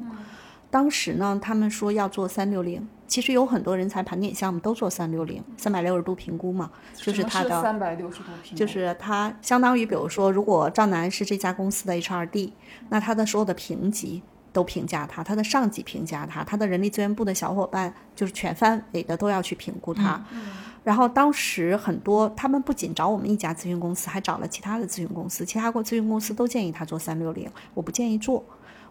当时呢，他们说要做三六零，其实有很多人才盘点项目都做三六零，三百六十度评估嘛，就是它的三百六十度评估，就是它相当于，比如说，如果赵楠是这家公司的 HRD，那他的所有的评级都评价他，他的上级评价他，他的人力资源部的小伙伴就是全范围的都要去评估他。然后当时很多他们不仅找我们一家咨询公司，还找了其他的咨询公司，其他国咨询公司都建议他做三六零，我不建议做。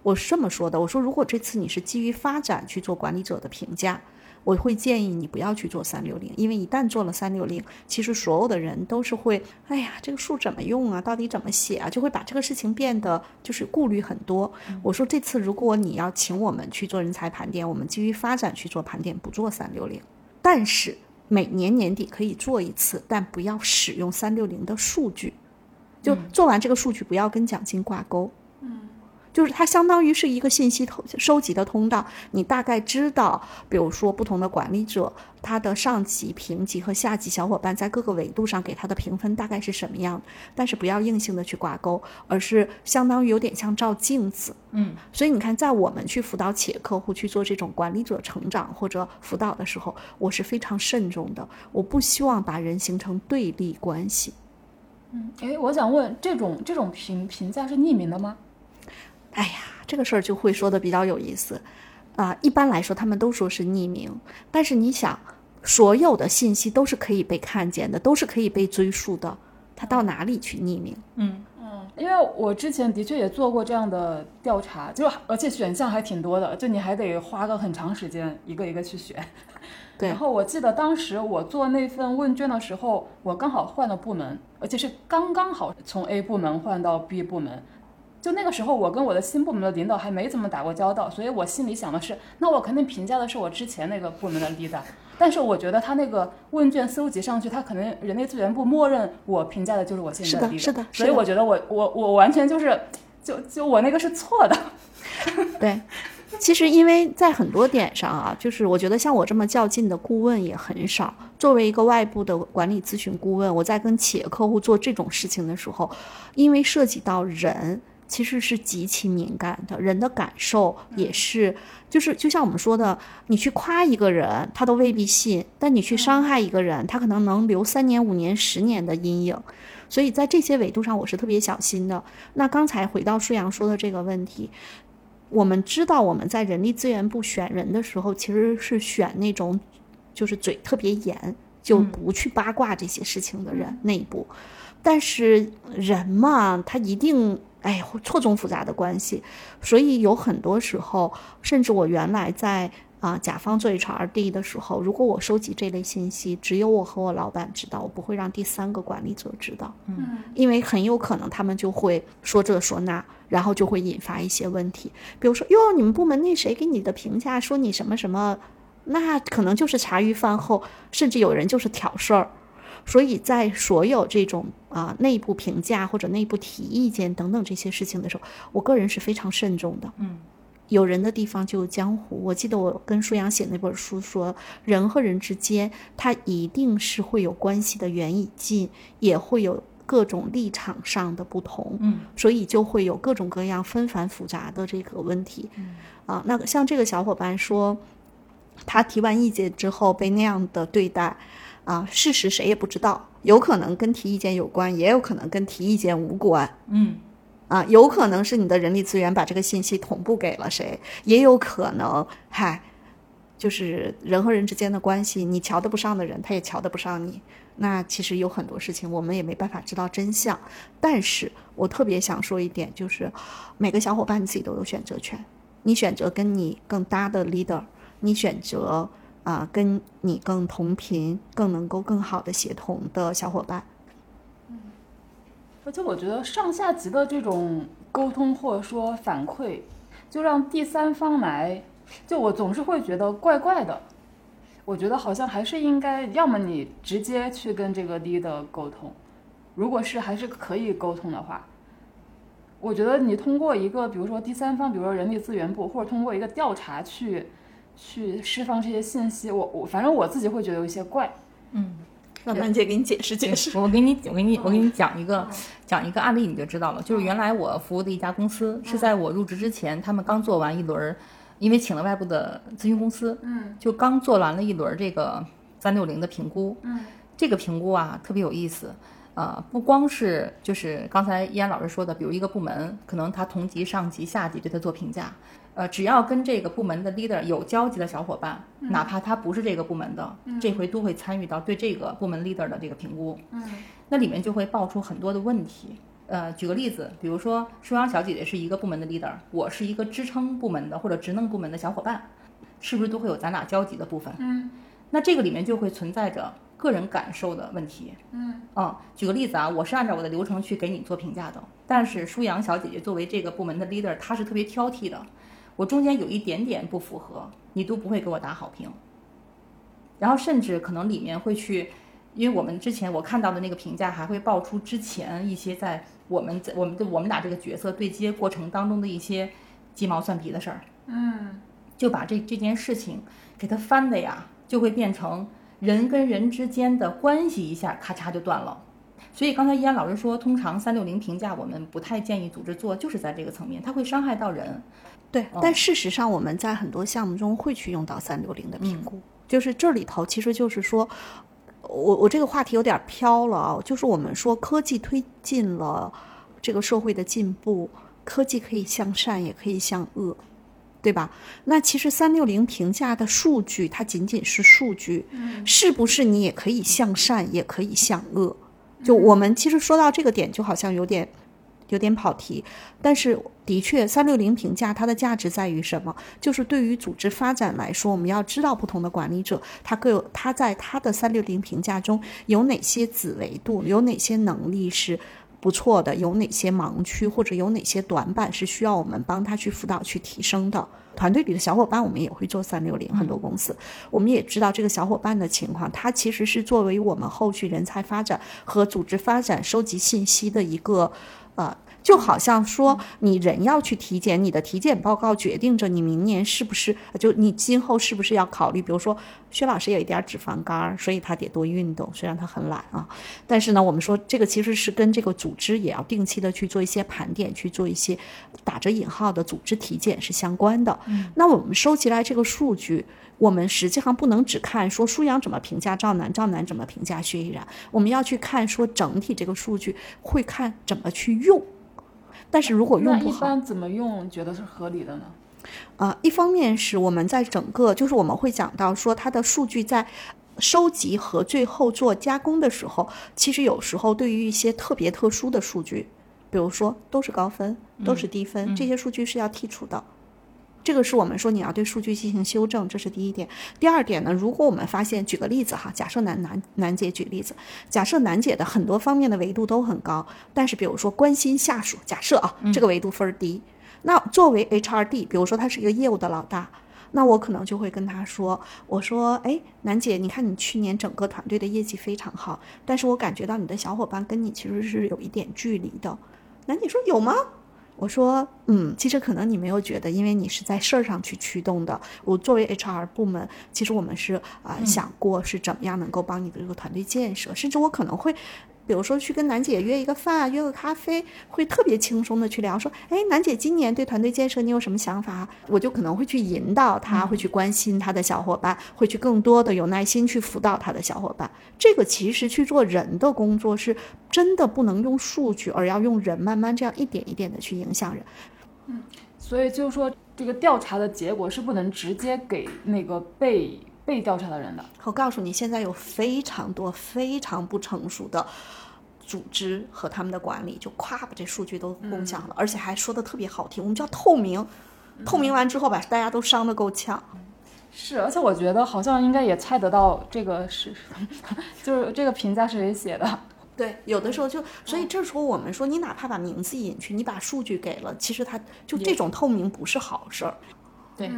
我是这么说的，我说如果这次你是基于发展去做管理者的评价，我会建议你不要去做三六零，因为一旦做了三六零，其实所有的人都是会，哎呀，这个数怎么用啊？到底怎么写啊？就会把这个事情变得就是顾虑很多。我说这次如果你要请我们去做人才盘点，我们基于发展去做盘点，不做三六零，但是每年年底可以做一次，但不要使用三六零的数据，就做完这个数据不要跟奖金挂钩。就是它相当于是一个信息投收集的通道，你大概知道，比如说不同的管理者，他的上级评级和下级小伙伴在各个维度上给他的评分大概是什么样，但是不要硬性的去挂钩，而是相当于有点像照镜子。嗯，所以你看，在我们去辅导企业客户去做这种管理者成长或者辅导的时候，我是非常慎重的，我不希望把人形成对立关系。嗯哎，我想问，这种这种评评价是匿名的吗？哎呀，这个事儿就会说的比较有意思，啊、一般来说他们都说是匿名，但是你想，所有的信息都是可以被看见的，都是可以被追溯的，他到哪里去匿名？嗯，因为我之前的确也做过这样的调查，就而且选项还挺多的，就你还得花个很长时间一个一个去选。对然后我记得当时我做那份问卷的时候，我刚好换了部门，而且是刚刚好从 A 部门换到 B 部门。就那个时候，我跟我的新部门的领导还没怎么打过交道，所以我心里想的是，那我肯定评价的是我之前那个部门的 leader。但是我觉得他那个问卷搜集上去，他可能人力资源部默认我评价的就是我现在的 leader，是的是的所以我觉得我我我完全就是，就就我那个是错的。对，其实，因为在很多点上啊，就是我觉得像我这么较劲的顾问也很少。作为一个外部的管理咨询顾问，我在跟企业客户做这种事情的时候，因为涉及到人，其实是极其敏感的，人的感受也是，就是就像我们说的，你去夸一个人，他都未必信；但你去伤害一个人，他可能能留三年、五年、十年的阴影。所以在这些维度上，我是特别小心的。那刚才回到舒阳说的这个问题。我们知道我们在人力资源部选人的时候，其实是选那种就是嘴特别严，就不去八卦这些事情的人内部。但是人嘛，他一定哎错综复杂的关系，所以有很多时候，甚至我原来在。啊，甲方做 HRD 的时候，如果我收集这类信息，只有我和我老板知道，我不会让第三个管理者知道。嗯，因为很有可能他们就会说这说那，然后就会引发一些问题。比如说，哟，你们部门那谁给你的评价说你什么什么，那可能就是茶余饭后，甚至有人就是挑事儿。所以在所有这种啊内部评价或者内部提意见等等这些事情的时候，我个人是非常慎重的。嗯。有人的地方就有江湖。我记得我跟舒阳写那本书说，人和人之间，他一定是会有关系的远与近，也会有各种立场上的不同。嗯，所以就会有各种各样纷繁复杂的这个问题。嗯，啊，那像这个小伙伴说，他提完意见之后被那样的对待，啊，事实谁也不知道，有可能跟提意见有关，也有可能跟提意见无关。嗯。啊，有可能是你的人力资源把这个信息同步给了谁，也有可能，嗨，就是人和人之间的关系，你瞧得不上的人，他也瞧得不上你。那其实有很多事情，我们也没办法知道真相。但是我特别想说一点，就是每个小伙伴你自己都有选择权。你选择跟你更搭的 leader，你选择啊跟你更同频、更能够更好的协同的小伙伴。嗯而且我觉得上下级的这种沟通或者说反馈，就让第三方来，就我总是会觉得怪怪的。我觉得好像还是应该，要么你直接去跟这个 leader 沟通，如果是还是可以沟通的话，我觉得你通过一个比如说第三方，比如说人力资源部，或者通过一个调查去去释放这些信息，我我反正我自己会觉得有一些怪，嗯。让曼姐给你解释解释。我给你，我给你，我给你讲一个，讲一个案例，你就知道了。就是原来我服务的一家公司，是在我入职之前，他们刚做完一轮，因为请了外部的咨询公司，嗯，就刚做完了一轮这个三六零的评估，嗯，这个评估啊特别有意思，呃，不光是就是刚才依然老师说的，比如一个部门，可能他同级、上级、下级对他做评价。呃，只要跟这个部门的 leader 有交集的小伙伴，哪怕他不是这个部门的，这回都会参与到对这个部门 leader 的这个评估。嗯，那里面就会爆出很多的问题。呃，举个例子，比如说舒阳小姐姐是一个部门的 leader，我是一个支撑部门的或者职能部门的小伙伴，是不是都会有咱俩交集的部分？嗯，那这个里面就会存在着个人感受的问题。嗯，啊，举个例子啊，我是按照我的流程去给你做评价的，但是舒阳小姐姐作为这个部门的 leader，她是特别挑剔的。我中间有一点点不符合，你都不会给我打好评。然后甚至可能里面会去，因为我们之前我看到的那个评价还会爆出之前一些在我们在我们的我们俩这个角色对接过程当中的一些鸡毛蒜皮的事儿。嗯，就把这这件事情给它翻的呀，就会变成人跟人之间的关系一下咔嚓就断了。所以刚才依然老师说，通常三六零评价我们不太建议组织做，就是在这个层面，它会伤害到人。对，但事实上我们在很多项目中会去用到三六零的评估，就是这里头其实就是说，我我这个话题有点飘了啊，就是我们说科技推进了这个社会的进步，科技可以向善也可以向恶，对吧？那其实三六零评价的数据它仅仅是数据，是不是你也可以向善也可以向恶？就我们其实说到这个点，就好像有点。有点跑题，但是的确，三六零评价它的价值在于什么？就是对于组织发展来说，我们要知道不同的管理者，他各有他在他的三六零评价中有哪些子维度，有哪些能力是不错的，有哪些盲区或者有哪些短板是需要我们帮他去辅导去提升的。团队里的小伙伴，我们也会做三六零，很多公司我们也知道这个小伙伴的情况，他其实是作为我们后续人才发展和组织发展收集信息的一个。呃，就好像说，你人要去体检，你的体检报告决定着你明年是不是，就你今后是不是要考虑，比如说薛老师有一点脂肪肝，所以他得多运动，虽然他很懒啊，但是呢，我们说这个其实是跟这个组织也要定期的去做一些盘点，去做一些打着引号的组织体检是相关的。那我们收集来这个数据。我们实际上不能只看说舒阳怎么评价赵楠，赵楠怎么评价薛逸然，我们要去看说整体这个数据会看怎么去用。但是如果用不好，一般怎么用觉得是合理的呢？呃，一方面是我们在整个就是我们会讲到说它的数据在收集和最后做加工的时候，其实有时候对于一些特别特殊的数据，比如说都是高分，都是低分，这些数据是要剔除的。这个是我们说你要对数据进行修正，这是第一点。第二点呢，如果我们发现，举个例子哈，假设楠楠楠姐举例子，假设楠姐的很多方面的维度都很高，但是比如说关心下属，假设啊这个维度分儿低，那作为 HRD，比如说他是一个业务的老大，那我可能就会跟他说，我说，哎，楠姐，你看你去年整个团队的业绩非常好，但是我感觉到你的小伙伴跟你其实是有一点距离的。楠姐说有吗？我说，嗯，其实可能你没有觉得，因为你是在事儿上去驱动的。我作为 HR 部门，其实我们是啊想过是怎么样能够帮你的这个团队建设，甚至我可能会。比如说去跟楠姐约一个饭，约个咖啡，会特别轻松的去聊，说，哎，楠姐今年对团队建设你有什么想法？我就可能会去引导他，会去关心他的小伙伴，会去更多的有耐心去辅导他的小伙伴。这个其实去做人的工作，是真的不能用数据，而要用人，慢慢这样一点一点的去影响人。嗯，所以就是说，这个调查的结果是不能直接给那个被。被调查的人的，我告诉你，现在有非常多非常不成熟的组织和他们的管理，就咵把这数据都共享了，而且还说的特别好听，我们叫透明。透明完之后，把大家都伤得够呛。是，而且我觉得好像应该也猜得到这个是，就是这个评价是谁写的。对，有的时候就，所以这时候我们说，你哪怕把名字隐去，你把数据给了，其实它就这种透明不是好事儿。对。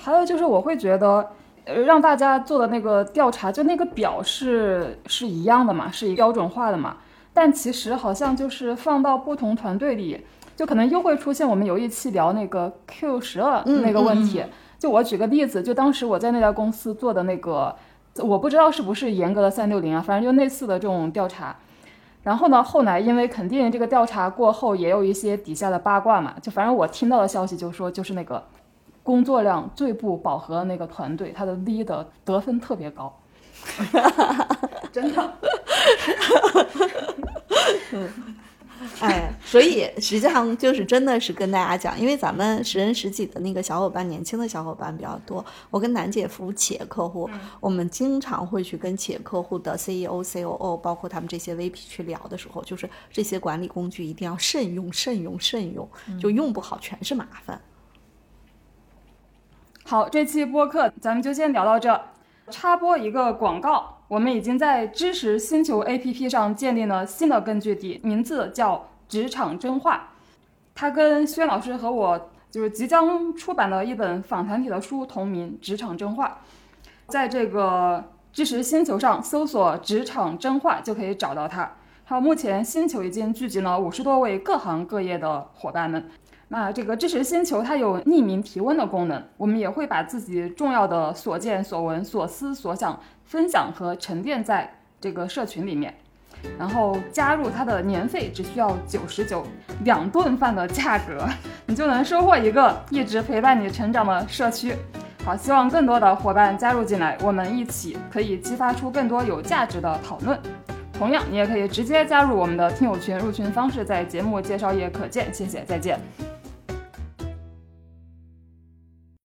还有就是，我会觉得，呃，让大家做的那个调查，就那个表是是一样的嘛，是一标准化的嘛。但其实好像就是放到不同团队里，就可能又会出现我们有一期聊那个 Q 十二那个问题。就我举个例子，就当时我在那家公司做的那个，我不知道是不是严格的三六零啊，反正就类似的这种调查。然后呢，后来因为肯定这个调查过后，也有一些底下的八卦嘛，就反正我听到的消息就说，就是那个。工作量最不饱和的那个团队，他的 leader 得分特别高，真的。哎，所以实际上就是真的是跟大家讲，因为咱们十人十几的那个小伙伴，年轻的小伙伴比较多。我跟楠姐服务企业客户，我们经常会去跟企业客户的 CEO、COO，包括他们这些 VP 去聊的时候，就是这些管理工具一定要慎用、慎用、慎用，就用不好全是麻烦。好，这期播客咱们就先聊到这。插播一个广告，我们已经在知识星球 APP 上建立了新的根据地，名字叫《职场真话》。它跟薛老师和我就是即将出版的一本访谈体的书同名《职场真话》。在这个知识星球上搜索“职场真话”就可以找到它。好，目前星球已经聚集了五十多位各行各业的伙伴们。那这个知识星球它有匿名提问的功能，我们也会把自己重要的所见所闻、所思所想分享和沉淀在这个社群里面。然后加入它的年费只需要九十九，两顿饭的价格，你就能收获一个一直陪伴你成长的社区。好，希望更多的伙伴加入进来，我们一起可以激发出更多有价值的讨论。同样，你也可以直接加入我们的听友群，入群方式在节目介绍页可见。谢谢，再见。